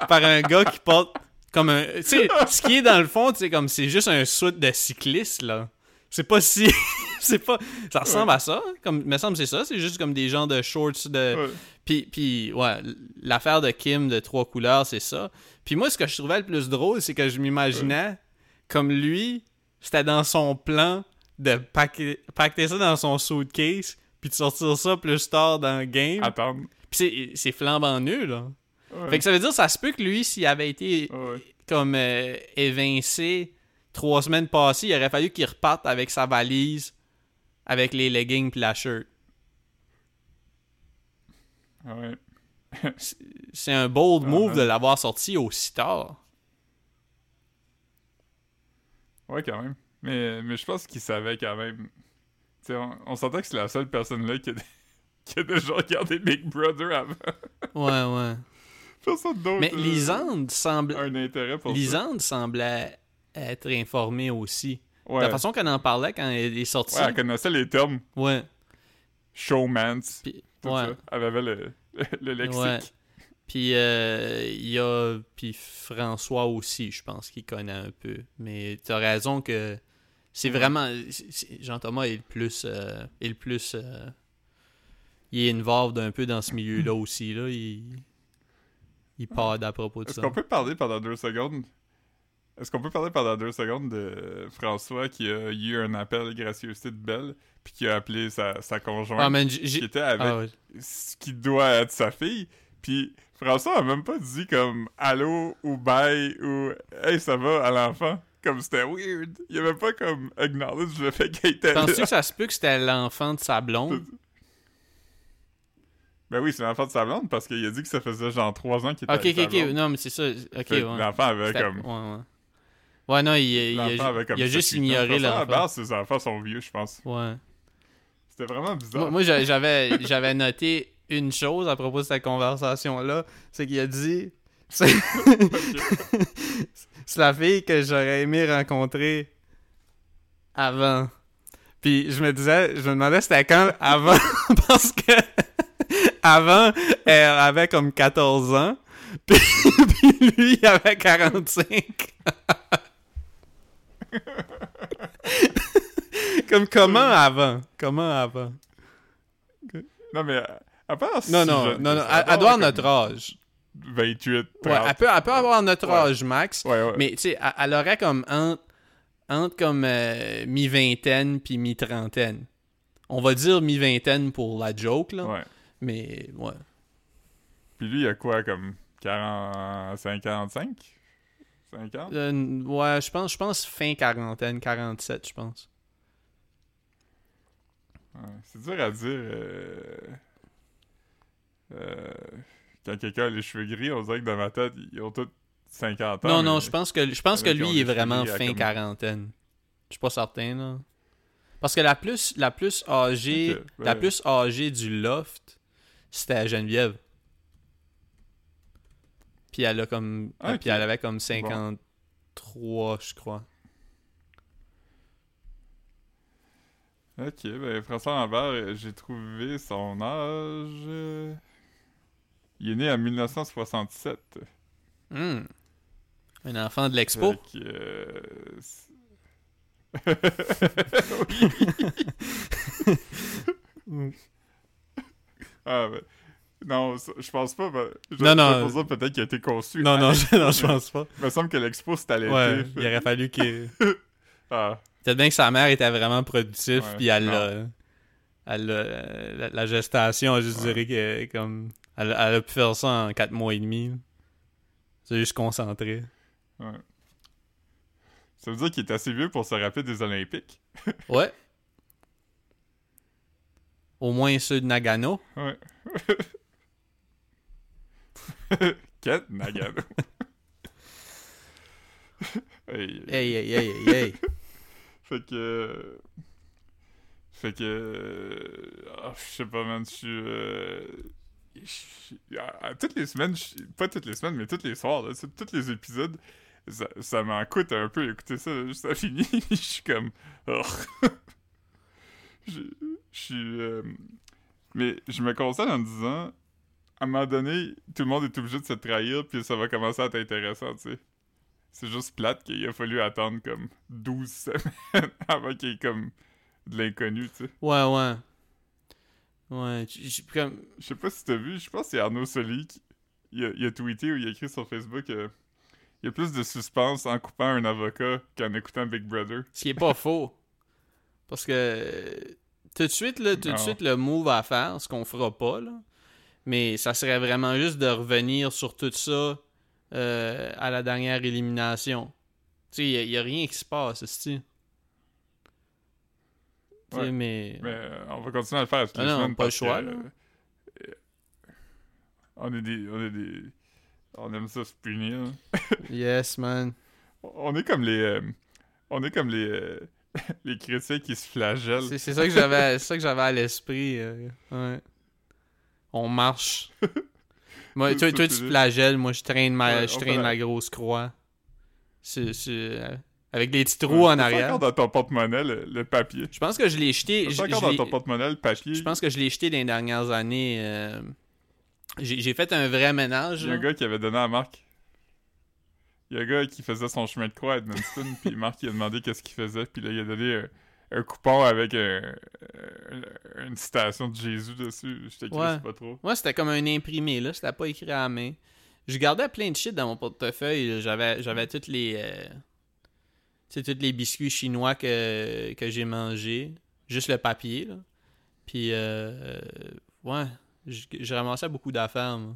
par un gars qui porte comme un. Tu sais, ce qui est dans le fond, c'est comme c'est juste un suit de cycliste, là. C'est pas si. c'est pas. Ça ressemble à ça. Comme, me semble c'est ça. C'est juste comme des genres de shorts de. Ouais. Puis, puis ouais, l'affaire de Kim de trois couleurs, c'est ça. Puis moi, ce que je trouvais le plus drôle, c'est que je m'imaginais comme lui, c'était dans son plan de paquer, pacter ça dans son suitcase, puis de sortir ça plus tard dans le game. Attendre. Puis c'est, c'est flambant nul, là. Fait que ça veut dire, ça se peut que lui, s'il avait été comme euh, évincé trois semaines passées, il aurait fallu qu'il reparte avec sa valise, avec les leggings puis la shirt. Ouais. C'est un bold Ah, move de l'avoir sorti aussi tard. Ouais, quand même. Mais, mais je pense qu'il savait quand même. On, on sentait que c'est la seule personne là qui a, qui a déjà regardé Big Brother avant. Ouais, ouais. Personne d'autre. Mais euh, Lisande semble... un intérêt pour ça. Lisande semblait être informée aussi. Ouais. La façon qu'elle en parlait quand elle est sortie. ouais, elle connaissait les termes Ouais. Puis, Tout ouais. ça. Elle avait le, le lexique. Ouais. Puis euh, il y a puis François aussi, je pense qu'il connaît un peu. Mais t'as raison que c'est vraiment Jean-Thomas est le plus euh, est le plus euh, il est involved un peu dans ce milieu-là aussi là, il il parle à propos de Est-ce ça. qu'on peut parler pendant deux secondes? Est-ce qu'on peut parler pendant deux secondes de François qui a eu un appel gracieuseté de Belle puis qui a appelé sa, sa conjointe Ah man, qui était avec ah, ce qui doit être sa fille? Puis François a même pas dit comme allô ou bye ou hey ça va à l'enfant. Comme c'était weird. Il avait pas comme acknowledge le fait qu'elle était Penses-tu que ça se peut que c'était l'enfant de sa blonde? Ben oui, c'est l'enfant de sa blonde parce qu'il a dit que ça faisait genre trois ans qu'il était Ok, avec ok, sa ok. blonde. Non, mais c'est ça. Ok, ouais. L'enfant avait comme. Ouais, ouais. Ouais, non, il, il a, l'enfant il a juste 7-8 ans. ignoré que À la l'enfant. base, ses enfants sont vieux, je pense. Ouais. C'était vraiment bizarre. Moi, moi, j'a- j'avais, j'avais noté une chose à propos de cette conversation-là. C'est qu'il a dit C'est c'est la fille que j'aurais aimé rencontrer avant. Puis je me disais, je me demandais c'était quand avant, parce que avant, elle avait comme 14 ans, puis, puis lui, il avait 45. comme comment avant? Comment avant? Non, mais à part si Non, non, jeune non, non, elle, doit avoir notre âge. 28, 30. Ouais, elle peut, elle peut avoir notre Ouais. âge max, Ouais, ouais. mais tu sais, elle, elle aurait comme entre, entre comme euh, mi-vingtaine puis mi-trentaine. On va dire mi-vingtaine pour la joke, là. Ouais. Mais, ouais. Puis lui, il a quoi, comme 40, 55? 50? Euh, ouais, je pense, je pense fin quarantaine, 47, je pense. Ouais, C'est dur à dire. euh, euh, Quand quelqu'un a les cheveux gris, on dirait que dans ma tête, ils ont tous 50 ans. non, non, je pense que, je pense que lui il est vraiment fin comme- quarantaine. Je suis pas certain, là. Parce que la plus, la plus âgée, Ok, ben- la plus âgée du loft, c'était Geneviève. Puis elle a comme, Ah, puis elle avait comme 53, je crois. Ok, ben François Lambert, euh, j'ai trouvé son âge. euh, Il est né en 1967. Hmm. Un enfant de l'expo? Fait que, euh, c'est- ah, ben. Non, je pense pas. ben, je, Non, non. peut-être qu'il a été conçu. Non, non, je, non, je pense pas. Il me semble que l'expo c'était à l'été. Ouais, fait- il aurait fallu qu'il. Ah, Peut-être bien que sa mère était vraiment productive, puis elle. Elle l'a- la, la gestation, je Ouais. dirais que comme. Elle, elle a pu faire ça en 4 mois et demi. C'est juste concentré. ouais. Ça veut dire qu'il est assez vieux pour se rappeler des Olympiques. Ouais. Au moins ceux de Nagano. Ouais. Kent Nagano. Hey, Hey, hey, hey, hey, hey. Fait que. Fait que. euh, ah, je sais pas, man. Je suis. euh, je- à- à toutes les semaines, je- pas toutes les semaines, mais tous les soirs, là, tous les épisodes, ça, ça m'en coûte un peu écouter ça, là, juste à fini. Je suis comme. oh. je je suis. euh, mais je me console en me disant, à un moment donné, tout le monde est obligé de se trahir, puis ça va commencer à être intéressant, tu sais. C'est juste plate qu'il a fallu attendre comme 12 semaines avant qu'il y ait comme de l'inconnu, tu sais. Ouais, ouais. Ouais, comme. Je sais pas si t'as vu, je pense que c'est Arnaud Soli qui il a, il a tweeté ou il a écrit sur Facebook euh, il y a plus de suspense en coupant un avocat qu'en écoutant Big Brother. Ce qui est pas faux. Parce que euh, tout de suite, là, tout de suite, le move à faire, ce qu'on fera pas, là. Mais ça serait vraiment juste de revenir sur tout ça euh, à la dernière élimination. Tu sais, il n'y a, rien qui se passe, c'est Ouais. mais... Mais euh, on va continuer à le faire toutes Ah les non, semaines pas le choix, que, euh, on est des on est des on aime ça se punir. Yes, man. On est comme les on est comme les les chrétiens qui se flagellent. C'est ça que j'avais c'est ça que j'avais à l'esprit. ouais. On marche. Moi, toi, tu flagelles, moi je traîne ma, Ouais, je traîne ma grosse croix. C'est- euh, avec des petits Ouais, trous en arrière. encore dans ton porte-monnaie le, le papier. Je pense que je l'ai jeté. Je, encore je dans ton porte-monnaie le papier. je pense que je l'ai jeté dans les dernières années. euh, J'ai fait un vrai ménage. Il y a un gars qui avait donné à Marc. Il y a un gars qui faisait son chemin de croix à Edmundston, puis Marc il a demandé qu'est-ce qu'il faisait, puis là il a donné un, un coupon avec un- un- une citation de Jésus dessus. Curieux, Ouais. pas trop. Moi, c'était comme un imprimé, là. C'était pas écrit à la main. Je gardais plein de shit dans mon portefeuille. J'avais, j'avais toutes les. euh, Tu sais, tous les biscuits chinois que, que j'ai mangés. Juste le papier, là. Puis, euh, ouais. j- J'ai ramassé beaucoup d'affaires, moi.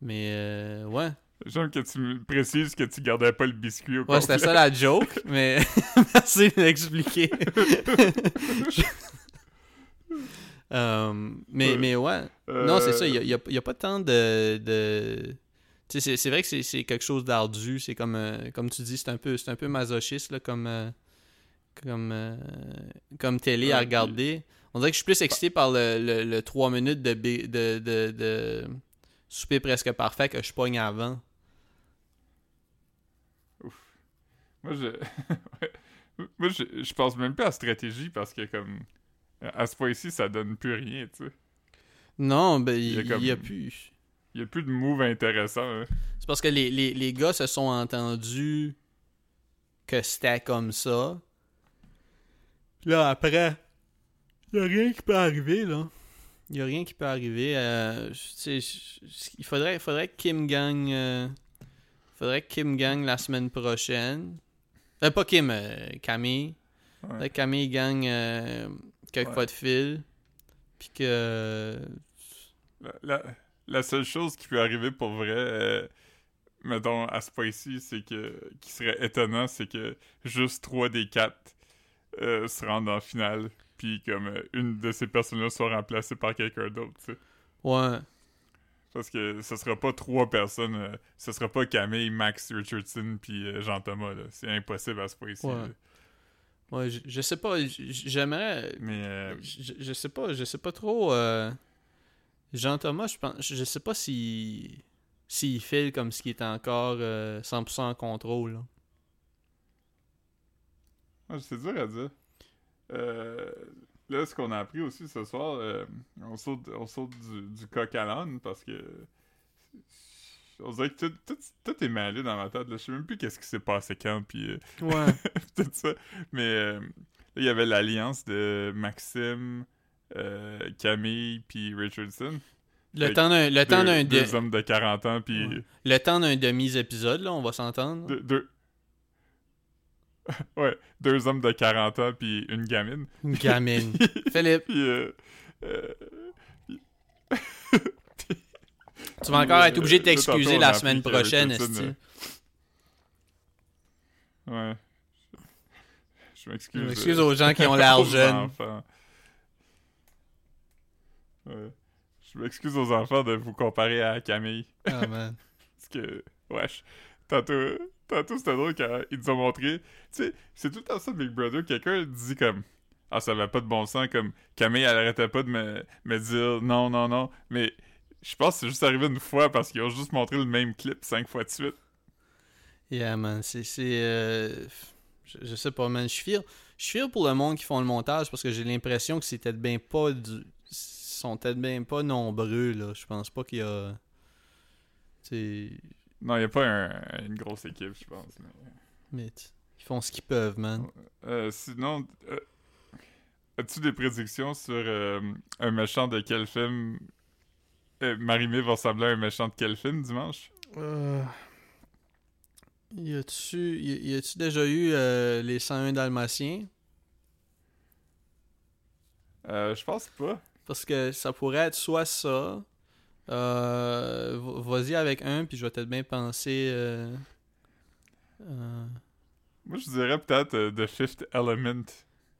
Mais, euh, ouais. J'aime que tu me précises que tu gardais pas le biscuit au Ouais, c'était ça la joke, mais merci de l'expliquer. Euh, mais, Ouais. mais ouais. Euh, Non, c'est ça. Il n'y a, y a pas tant de. de... C'est- vrai que c'est- quelque chose d'ardu. C'est comme, euh, comme tu dis, c'est un peu, un peu masochiste là, comme, euh, comme, euh, comme télé à regarder. On dirait que je suis plus excité par le, le, le 3 minutes de, de, de, de, souper presque parfait que je pogne avant. Moi, je. Moi, je, je pense même pas à stratégie parce que, comme. À ce point-ci, ça donne plus rien, tu sais. Non, ben, Il y a y, plus. Il y a plus de moves intéressants, hein. C'est parce que les, les, les gars se sont entendus que c'était comme ça. Puis là, après, il a rien qui peut arriver, là. Il y a rien qui peut arriver. euh, il faudrait, faudrait que Kim gagne. euh, faudrait que Kim gagne la semaine prochaine. Euh, pas Kim, euh, Camille. Ouais. Camille gagne euh, quelques Ouais. fois de fil. Puis que. La, la, la seule chose qui peut arriver pour vrai, euh, mettons, à ce point-ci, c'est que. qui serait étonnant, c'est que juste trois des quatre euh, se rendent en finale. Puis, comme une de ces personnes-là soit remplacée par quelqu'un d'autre, tu sais. Ouais. Parce que ce sera pas trois personnes, euh, ce sera pas Camille, Max Richardson puis euh, Jean-Thomas. C'est impossible à ce point-ci. Ouais. Ouais, je, je sais pas. J'aimerais. Mais euh, Je, je sais pas, je sais pas trop. euh, Jean-Thomas, je pense, je sais pas si s'il file comme ce qui est encore euh, 100% en contrôle. là. ouais, c'est dur à dire. Là, ce qu'on a appris aussi ce soir, euh, on saute, on saute du, du coq à l'âne parce que. On dirait que tout, tout, tout est mêlé dans ma tête. Là. Je sais même plus qu'est-ce qui s'est passé quand, puis euh, Ouais. tout ça. Mais euh, là, il y avait l'alliance de Maxime, Camille, puis Richardson. Le temps d'un le temps deux, de- hommes de 40 ans, puis Ouais. le temps d'un demi-épisode là, on va s'entendre. deux, deux... ouais, deux hommes de 40 ans, puis une gamine. Une gamine. Philippe, Puis, euh, euh, tu vas encore être obligé de t'excuser la semaine prochaine, euh, ouais. Je Je m'excuse. m'excuse euh, aux gens qui ont l'air jeunes. enfants. Ouais. Je m'excuse aux enfants de vous comparer à Camille. Ah, man. Parce que, wesh, tantôt, tantôt c'était drôle quand ils nous ont montré. Tu sais, c'est tout le temps ça, Big Brother. Quelqu'un dit comme. Ah, ça va pas de bon sens. Comme Camille, elle arrêtait pas de me, me dire non, non, non. Mais je pense que c'est juste arrivé une fois parce qu'ils ont juste montré le même clip cinq fois de suite. Yeah, man. C'est. euh, Je, sais pas, man. Je suis fier. Je suis pour le monde qui font le montage parce que j'ai l'impression que c'est peut-être bien pas. Du... Ils sont peut-être bien pas nombreux, là. Je pense pas qu'il y a. Tu. Non, il n'y a pas un- une grosse équipe, je pense. Mais... Ils font ce qu'ils peuvent, man. Euh, sinon, euh, as-tu des prédictions sur euh, un méchant de quel film? Euh, Marimé va ressembler à un méchant de quel film dimanche? Euh... Y a-tu y, y a-tu déjà eu euh, les 101 Dalmatiens? Euh, je pense pas. Parce que ça pourrait être soit ça. Euh, Vas-y avec un, puis je vais peut-être bien penser. euh, euh, Moi, je dirais peut-être The Fifth Element.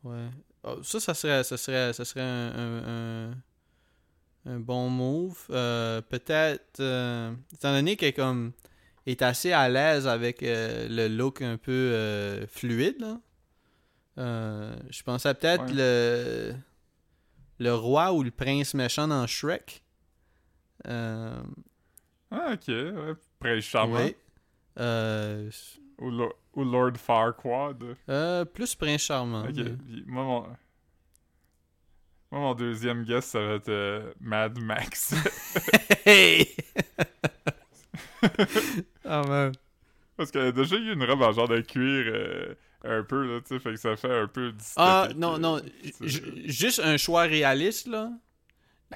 ouais. Oh, ça, ça serait, ça serait, ça serait un, un, un- un bon move. Peut-être. étant donné qu'elle est comme est assez à l'aise avec le look un peu fluide, là. Je pensais peut-être Ouais. le le roi ou le prince méchant dans Shrek. Euh, Ah, ok, ouais. Prince Charmant. ouais. Euh, Ou, Lo- ou Lord Farquaad. euh, plus prince charmant. Ok, mais- puis moi, mon... Moi, mon deuxième guess, ça va être euh, Mad Max. Hey! ah man. Parce qu'elle a déjà eu une robe en genre de cuir un peu, là, tu sais, fait que ça fait un peu Ah non, non. Juste un choix réaliste, là.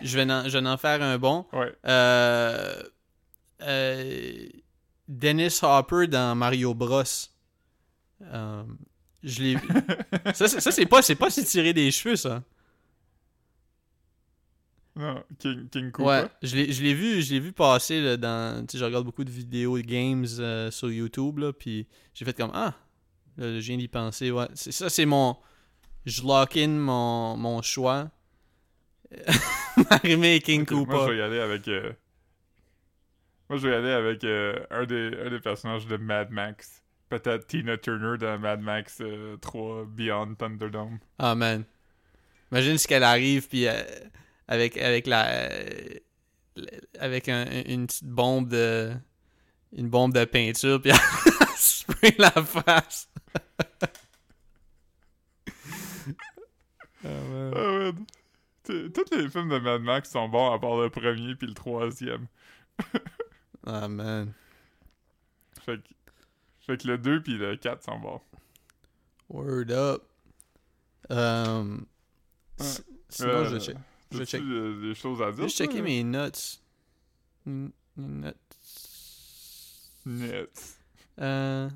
Je vais en, je vais en faire un bon. Ouais. Euh, euh, Dennis Hopper dans Mario Bros. Euh, je l'ai Ça, c'est- ça, c'est pas, c'est pas si tiré des cheveux, ça. Non, King, King Koopa. Ouais, je l'ai vu, je l'ai vu passer là, dans. Tu sais, je regarde beaucoup de vidéos de games euh, sur YouTube, là, puis j'ai fait comme Ah, là, je viens d'y penser, ouais. Ça, c'est mon. Je lock in mon, mon choix. Marimé et King Ok, Koopa. Moi, je vais y aller avec. euh, Moi, je vais y aller avec euh, un, des, un des personnages de Mad Max. Peut-être Tina Turner dans Mad Max euh, 3 Beyond Thunderdome. Ah, man. Imagine ce qu'elle arrive, puis euh, avec, avec la. euh, avec un- une petite bombe de. Une bombe de peinture, puis elle spray la face. Ah ouais. Ah ouais. Tous les films de Mad Max sont bons à part le premier puis le troisième. Ah man. Fait que, fait que le 2 puis le 4 sont bons. Word up. Um, Ouais. Sinon, Euh, je vais check- je check- euh, des choses à je dire? vais checker mes notes. Mm, Notes. Net. Euh...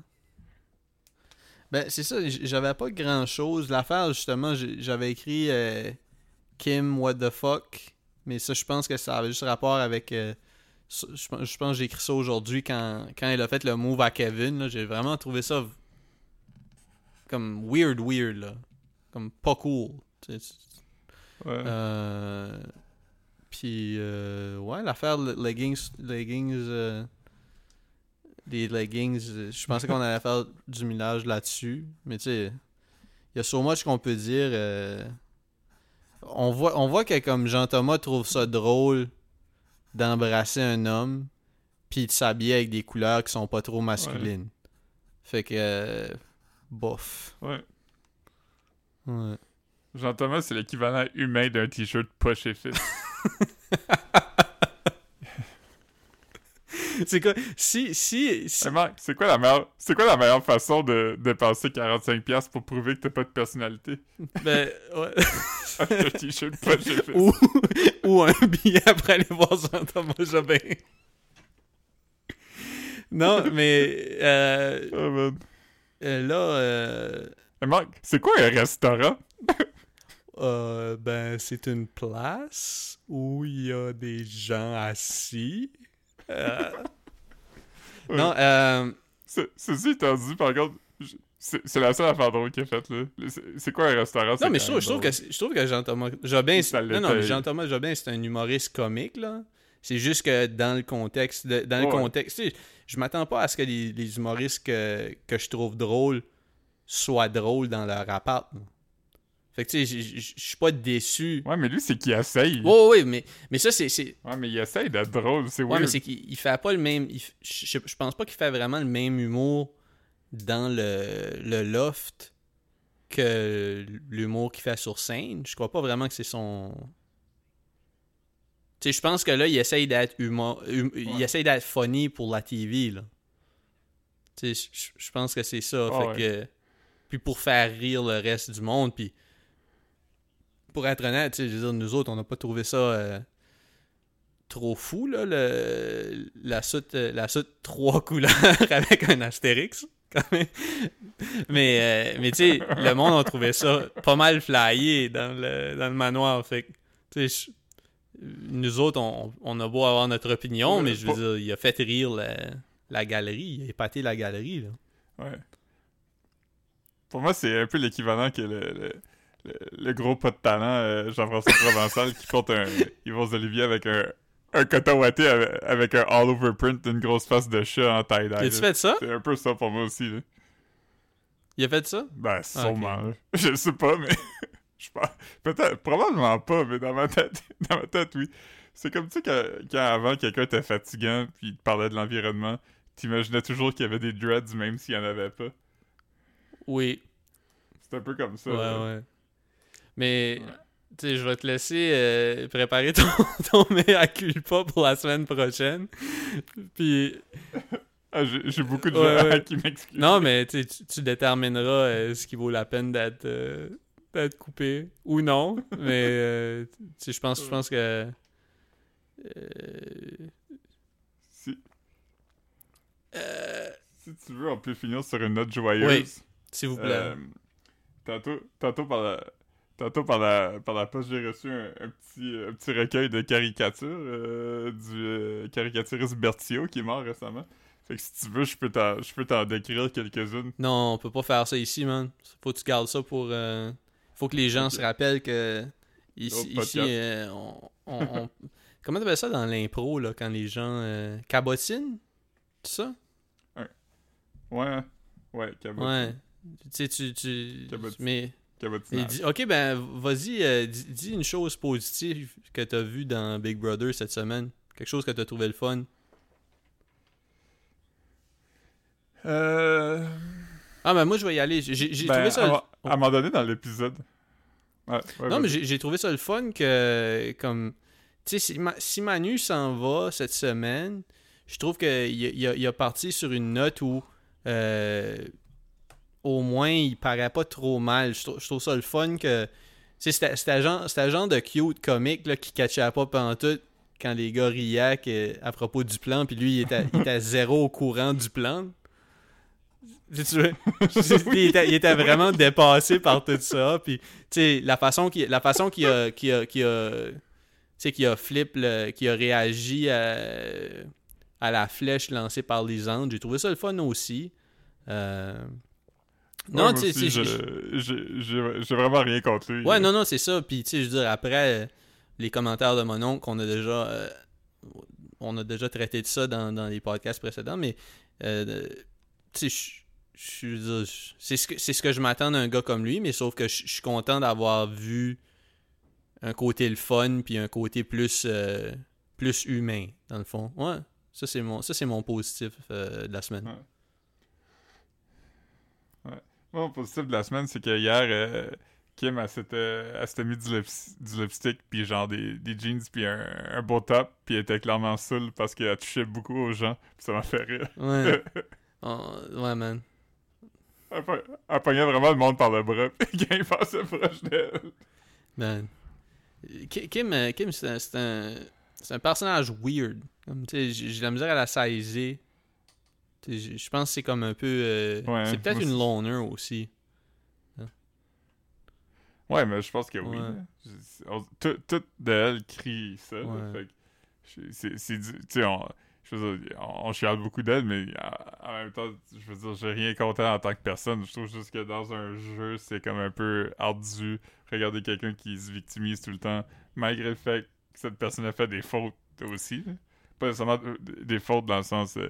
Ben, c'est ça, j'avais pas grand chose. L'affaire, justement, j'avais écrit euh, Kim, what the fuck. Mais ça, je pense que ça avait juste rapport avec. euh, je, pense- je pense que j'ai écrit ça aujourd'hui quand, quand elle a fait le move à Kevin. J'ai vraiment trouvé ça comme weird, weird, là. Comme pas cool. tu sais. Ouais. Euh, Puis, euh, ouais, l'affaire le- leggings, leggings, des leggings, je pensais qu'on allait faire du millage là-dessus, mais tu sais, il y a so much qu'on peut dire. On, voit, on voit que comme Jean-Thomas trouve ça drôle d'embrasser un homme, puis de s'habiller avec des couleurs qui sont pas trop masculines. Fait que, euh, bof. ouais. Ouais. Jean-Thomas, c'est l'équivalent humain d'un t-shirt poche et. C'est quoi? Si, si, c'est quoi la meilleure, c'est quoi la meilleure façon de dépenser 45$ pour prouver que t'as pas de personnalité? ben, ouais. Acheter un t-shirt poche fit. ou, ou un billet après aller voir Jean-Thomas Jobin. non, mais euh, Ah, man. euh, là, euh, c'est quoi un restaurant? euh, ben, c'est une place où il y a des gens assis. Euh, Ouais. Non, euh, Ceci étant dit, par contre, c'est la seule affaire drôle qu'il a faite, là. C'est- quoi un restaurant? non, mais je trouve, je trouve que, je trouve que Jean-Thomas Jobin, non, non. Jean-Thomas Jobin, c'est un humoriste comique, là. C'est juste que dans le contexte, de- dans le contexte, tu sais, je m'attends pas à ce que les, les humoristes que, que je trouve drôles soient drôles dans leur appart. là. Fait que tu sais, je suis pas déçu. Ouais, mais lui, c'est qu'il essaye. Ouais, ouais, mais, mais ça, c'est. Ouais, mais il essaye d'être drôle, c'est Ouais, weird. mais c'est qu'il il fait pas le même. je pense pas qu'il fait vraiment le même humour dans le, le loft que l'humour qu'il fait sur scène. Je crois pas vraiment que c'est son. Tu sais, je pense que là, il essaye d'être humour. hum- Il essaye d'être funny pour la TV, là. Tu sais, je- pense que c'est ça. Ah fait ouais. que. Puis pour faire rire le reste du monde, puis. Pour être honnête, tu sais, je veux dire, nous autres, on n'a pas trouvé ça. euh, trop fou, là, le, la soute, euh, la soute trois couleurs avec un astérix, quand même. Mais, euh, mais tu sais, le monde a trouvé ça pas mal flyé dans le, dans le manoir, fait tu sais, nous autres, on, on a beau avoir notre opinion, Ouais, mais je pas- veux dire, il a fait rire la, la galerie, il a épaté la galerie, là. Ouais. Pour moi, c'est un peu l'équivalent que le, le, le, le gros pas de talent euh, Jean-François Provençal qui porte un Yvon Olivier avec un, un coton watté avec, un all-over print d'une grosse face de chat en tie-dye. As-tu là. fait ça? C'est un peu ça pour moi aussi. Là. Il a fait ça? Ben, sûrement. Je sais pas, mais. je pense. Peut-être. Probablement pas, mais dans ma tête. Dans ma tête, oui. C'est comme, tu sais, quand, quand avant quelqu'un était fatigant puis il te parlait de l'environnement, t'imaginais toujours qu'il y avait des dreads même s'il y en avait pas. Oui. C'est un peu comme ça. Ouais, là. ouais. Mais, tu je vais te laisser euh, préparer ton, ton mea culpa pour la semaine prochaine. Puis, Ah, j'ai beaucoup de gens ouais. qui m'excusent. non, mais tu, tu détermineras euh, ce qui vaut la peine d'être euh, coupé ou non. Mais, je pense, je pense que. Si, si tu veux, on peut finir sur une note joyeuse. Oui. S'il vous plaît. Tantôt, tantôt par la. Tantôt par la, par la poste, j'ai reçu un, un petit, un petit recueil de caricatures euh, du euh, caricaturiste Bertio qui est mort récemment. Fait que si tu veux, je peux t'en, je peux t'en décrire quelques-unes. Non, on peut pas faire ça ici, man. Faut que tu gardes ça pour. euh, Faut que les gens se rappellent que ici, ici on, on- on- comment t'appelles ça dans l'impro là quand les gens cabotinent, tout ça? Ouais, ouais, cabot- Ouais. Tu sais, tu, tu, Cabotine. mais. Il dit, ok ben vas-y, euh, dis, dis une chose positive que t'as vue dans Big Brother cette semaine Quelque chose que t'as trouvé le fun. Euh... Ah, ben moi, je vais y aller. J'ai ben, trouvé ça... à, le- à un moment donné dans l'épisode. Ouais, ouais, Non, mais j'ai trouvé ça le fun que, comme, tu sais, si, Ma- si Manu s'en va cette semaine, je trouve qu'il a, a parti sur une note où, euh, au moins, il paraît pas trop mal. Je trouve, je trouve ça le fun que, c'était c'était genre, de cute comique là, qui catchait pas pendant tout quand les gars riaient à propos du plan, puis lui, il était, il était zéro au courant du plan. Tu sais, il, était, il était vraiment dépassé par tout ça, puis tu sais, la façon qu'il la façon qu'il a qu'il a a tu sais qu'il a flip qu'il a réagi à, à la flèche lancée par Lisande, j'ai trouvé ça le fun aussi. Euh, Non, tu sais, j'ai vraiment rien contre lui. Ouais, non non, c'est ça, puis tu sais je veux dire après euh, les commentaires de mon oncle, on a déjà euh, on a déjà traité de ça dans, dans les podcasts précédents, mais euh, tu sais c'est ce que c'est ce que je m'attends d'un gars comme lui, mais sauf que je je suis content d'avoir vu un côté le fun puis un côté plus euh, plus humain dans le fond. Ouais, ça c'est mon ça c'est mon positif euh, de la semaine. Ouais. Mon positif de la semaine, c'est que hier, euh, Kim, elle s'était, mis du, lips- du lipstick, puis genre des, des jeans, puis un, un beau top, puis elle était clairement saoule parce qu'elle touchait beaucoup aux gens, puis ça m'a fait rire. Ouais. Oh, ouais man. Elle, po- elle pognait vraiment le monde par le bras, puis quand il passait proche d'elle. Man. Ki- Kim, euh, Kim c'est un, c'est un, personnage weird. Comme, tu sais, J'ai j'ai la misère à la saisir. Je pense que c'est comme un peu. euh, Ouais, c'est peut-être une loner aussi. Ouais, mais je pense que oui. Ouais. on- Tout, de elle crie ça. Ouais. c'est, du- tu sais, on, je veux dire, on, on chiale beaucoup d'elle, mais en, même temps, je veux dire, j'ai rien contre elle en tant que personne. Je trouve juste que dans un jeu, c'est comme un peu ardu regarder quelqu'un qui se victimise tout le temps, malgré le fait que cette personne a fait des fautes aussi. Pas nécessairement euh, des fautes dans le sens. euh,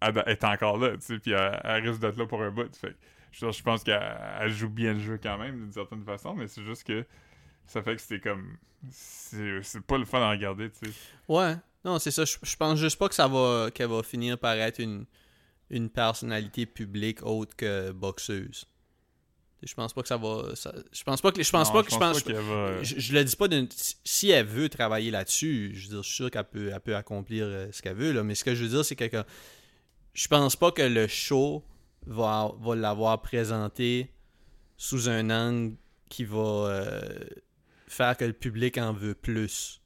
elle est encore là, tu sais, puis elle, elle risque d'être là pour un bout. Fait je, je pense qu'elle elle joue bien le jeu quand même, d'une certaine façon, mais c'est juste que ça fait que c'était comme. C'est c'est pas le fun à regarder, tu sais. Ouais. Non, c'est ça. Je, je pense juste pas que ça va qu'elle va finir par être une, une personnalité publique autre que boxeuse. Je pense pas que ça va. ça- je pense pas que. Je pense Non, pas que. Je pense, va. je, je le dis pas d'une. Si elle veut travailler là-dessus, je veux dire, je suis sûr qu'elle peut, elle peut accomplir euh, ce qu'elle veut, là. Mais ce que je veux dire, c'est que que- je pense pas que le show va, va l'avoir présenté sous un angle qui va euh, faire que le public en veut plus.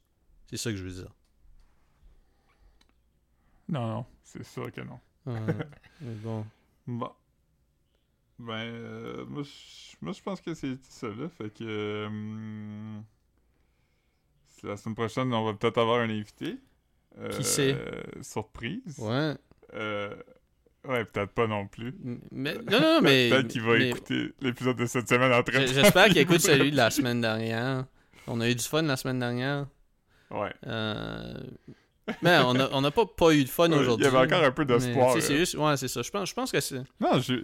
C'est ça que je veux dire. Non, non, c'est sûr que non. mais bon. Bon. Ben, euh, moi, je moi, je pense que c'est ça, là. Fait que. euh, la semaine prochaine, on va peut-être avoir un invité. Euh, Qui c'est? Surprise. Ouais. Euh, ouais, peut-être pas non plus. Mais, non, non, mais. Peut-être qu'il va mais- écouter l'épisode de cette semaine en train J'espère qu'il écoute celui de la semaine dernière. On a eu du fun la semaine dernière. Ouais. Euh, Mais on a, on a pas, pas eu de fun Ouais, aujourd'hui. Il y avait encore un peu d'espoir. C'est juste, ouais, c'est ça. Je pense, je pense que c'est. Non, je...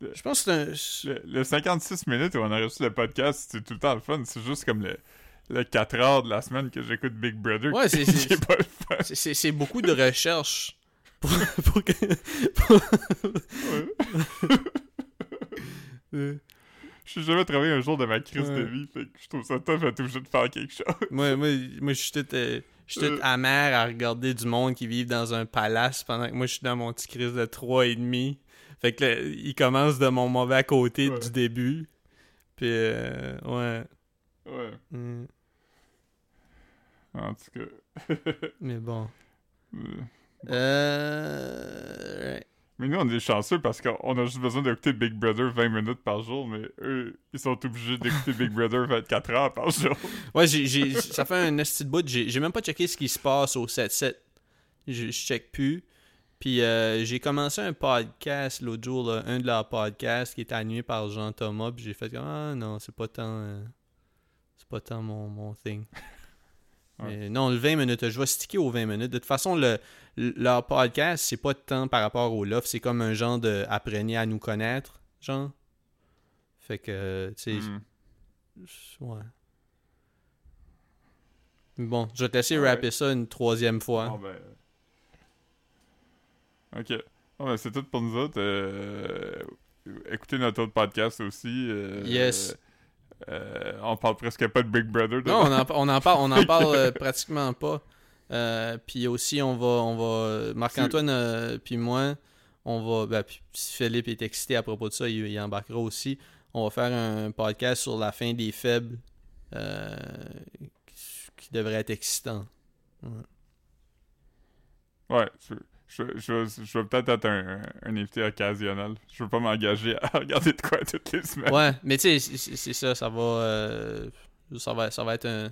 Je pense que c'est un. le, le 56 minutes où on a reçu le podcast, c'est tout le temps le fun. C'est juste comme le, le 4 heures de la semaine que j'écoute Big Brother. Ouais, c'est- c'est- beaucoup de recherche. Pour, pour que- pour- Je suis jamais travaillé un jour de ma crise de vie, fait que je trouve ça tough d'être obligé de faire quelque chose. moi, moi, moi je suis tout, euh, je suis tout Euh. amer à regarder du monde qui vit dans un palace pendant que moi je suis dans mon petit crise de 3 et demi. Fait que là, il commence de mon mauvais côté Ouais. du début. Puis euh, ouais. Ouais. Mm, En tout cas. mais bon. Euh, Euh... ouais. Mais nous, on est chanceux parce qu'on a juste besoin d'écouter Big Brother 20 minutes par jour, mais eux, ils sont obligés d'écouter Big Brother 24 heures par jour. Ouais, j'ai, j'ai, ça fait un esti de bout. J'ai, j'ai même pas checké ce qui se passe au 7-7. Je, je check plus. Puis euh, j'ai commencé un podcast l'autre jour, là, un de leurs podcasts qui était animé par Jean Thomas. Puis j'ai fait comme Ah non, c'est pas tant. euh, c'est pas tant mon, mon thing. Mais non, le 20 minutes, je vais sticker aux 20 minutes. De toute façon, le, le- leur podcast, c'est pas tant par rapport au Love. C'est comme un genre de apprenez à nous connaître, genre. Fait que, tu sais, Hmm. ouais. Bon, je vais te laisser Ouais. rapper ça une troisième fois. Bon, ben... Ok. Ben, c'est tout pour nous autres. Euh, Écoutez notre autre podcast aussi. euh, Yes. euh, on parle presque pas de Big Brother. Non, on en, on en parle, on en parle pratiquement pas. Puis aussi, on va, on va, Marc-Antoine puis moi, on va, ben, puis si Philippe est excité à propos de ça, il, il embarquera aussi. On va faire un podcast sur la fin des faibles, qui, devrait être excitant. Ouais, je, je, je, je vais peut-être être un, un invité occasionnel. Je veux pas m'engager à regarder de quoi toutes les semaines. Ouais, mais tu sais, c'est- ça, ça va, euh, ça va, ça va être un.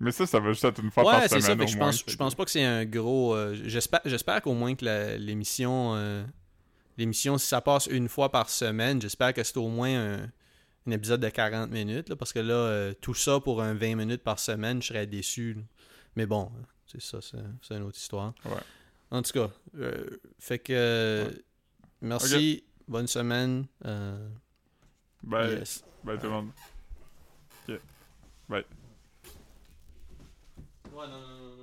Mais ça, ça va juste être une fois par Ouais, c'est semaine ça. fait au que je moins, pense, je pas que c'est un gros. euh, j'espère, j'espère qu'au moins que l'émission, euh, l'émission, si ça passe une fois par semaine, j'espère que c'est au moins un, un épisode de 40 minutes, là, parce que là, euh, tout ça pour un 20 minutes par semaine, je serais déçu. là. Mais bon, c'est ça, c'est, c'est une autre histoire. Ouais. En tout cas, euh, fait que Ouais. merci, bonne semaine. euh, Bye. yes. Bye tout le monde. Ouais, non, non, non,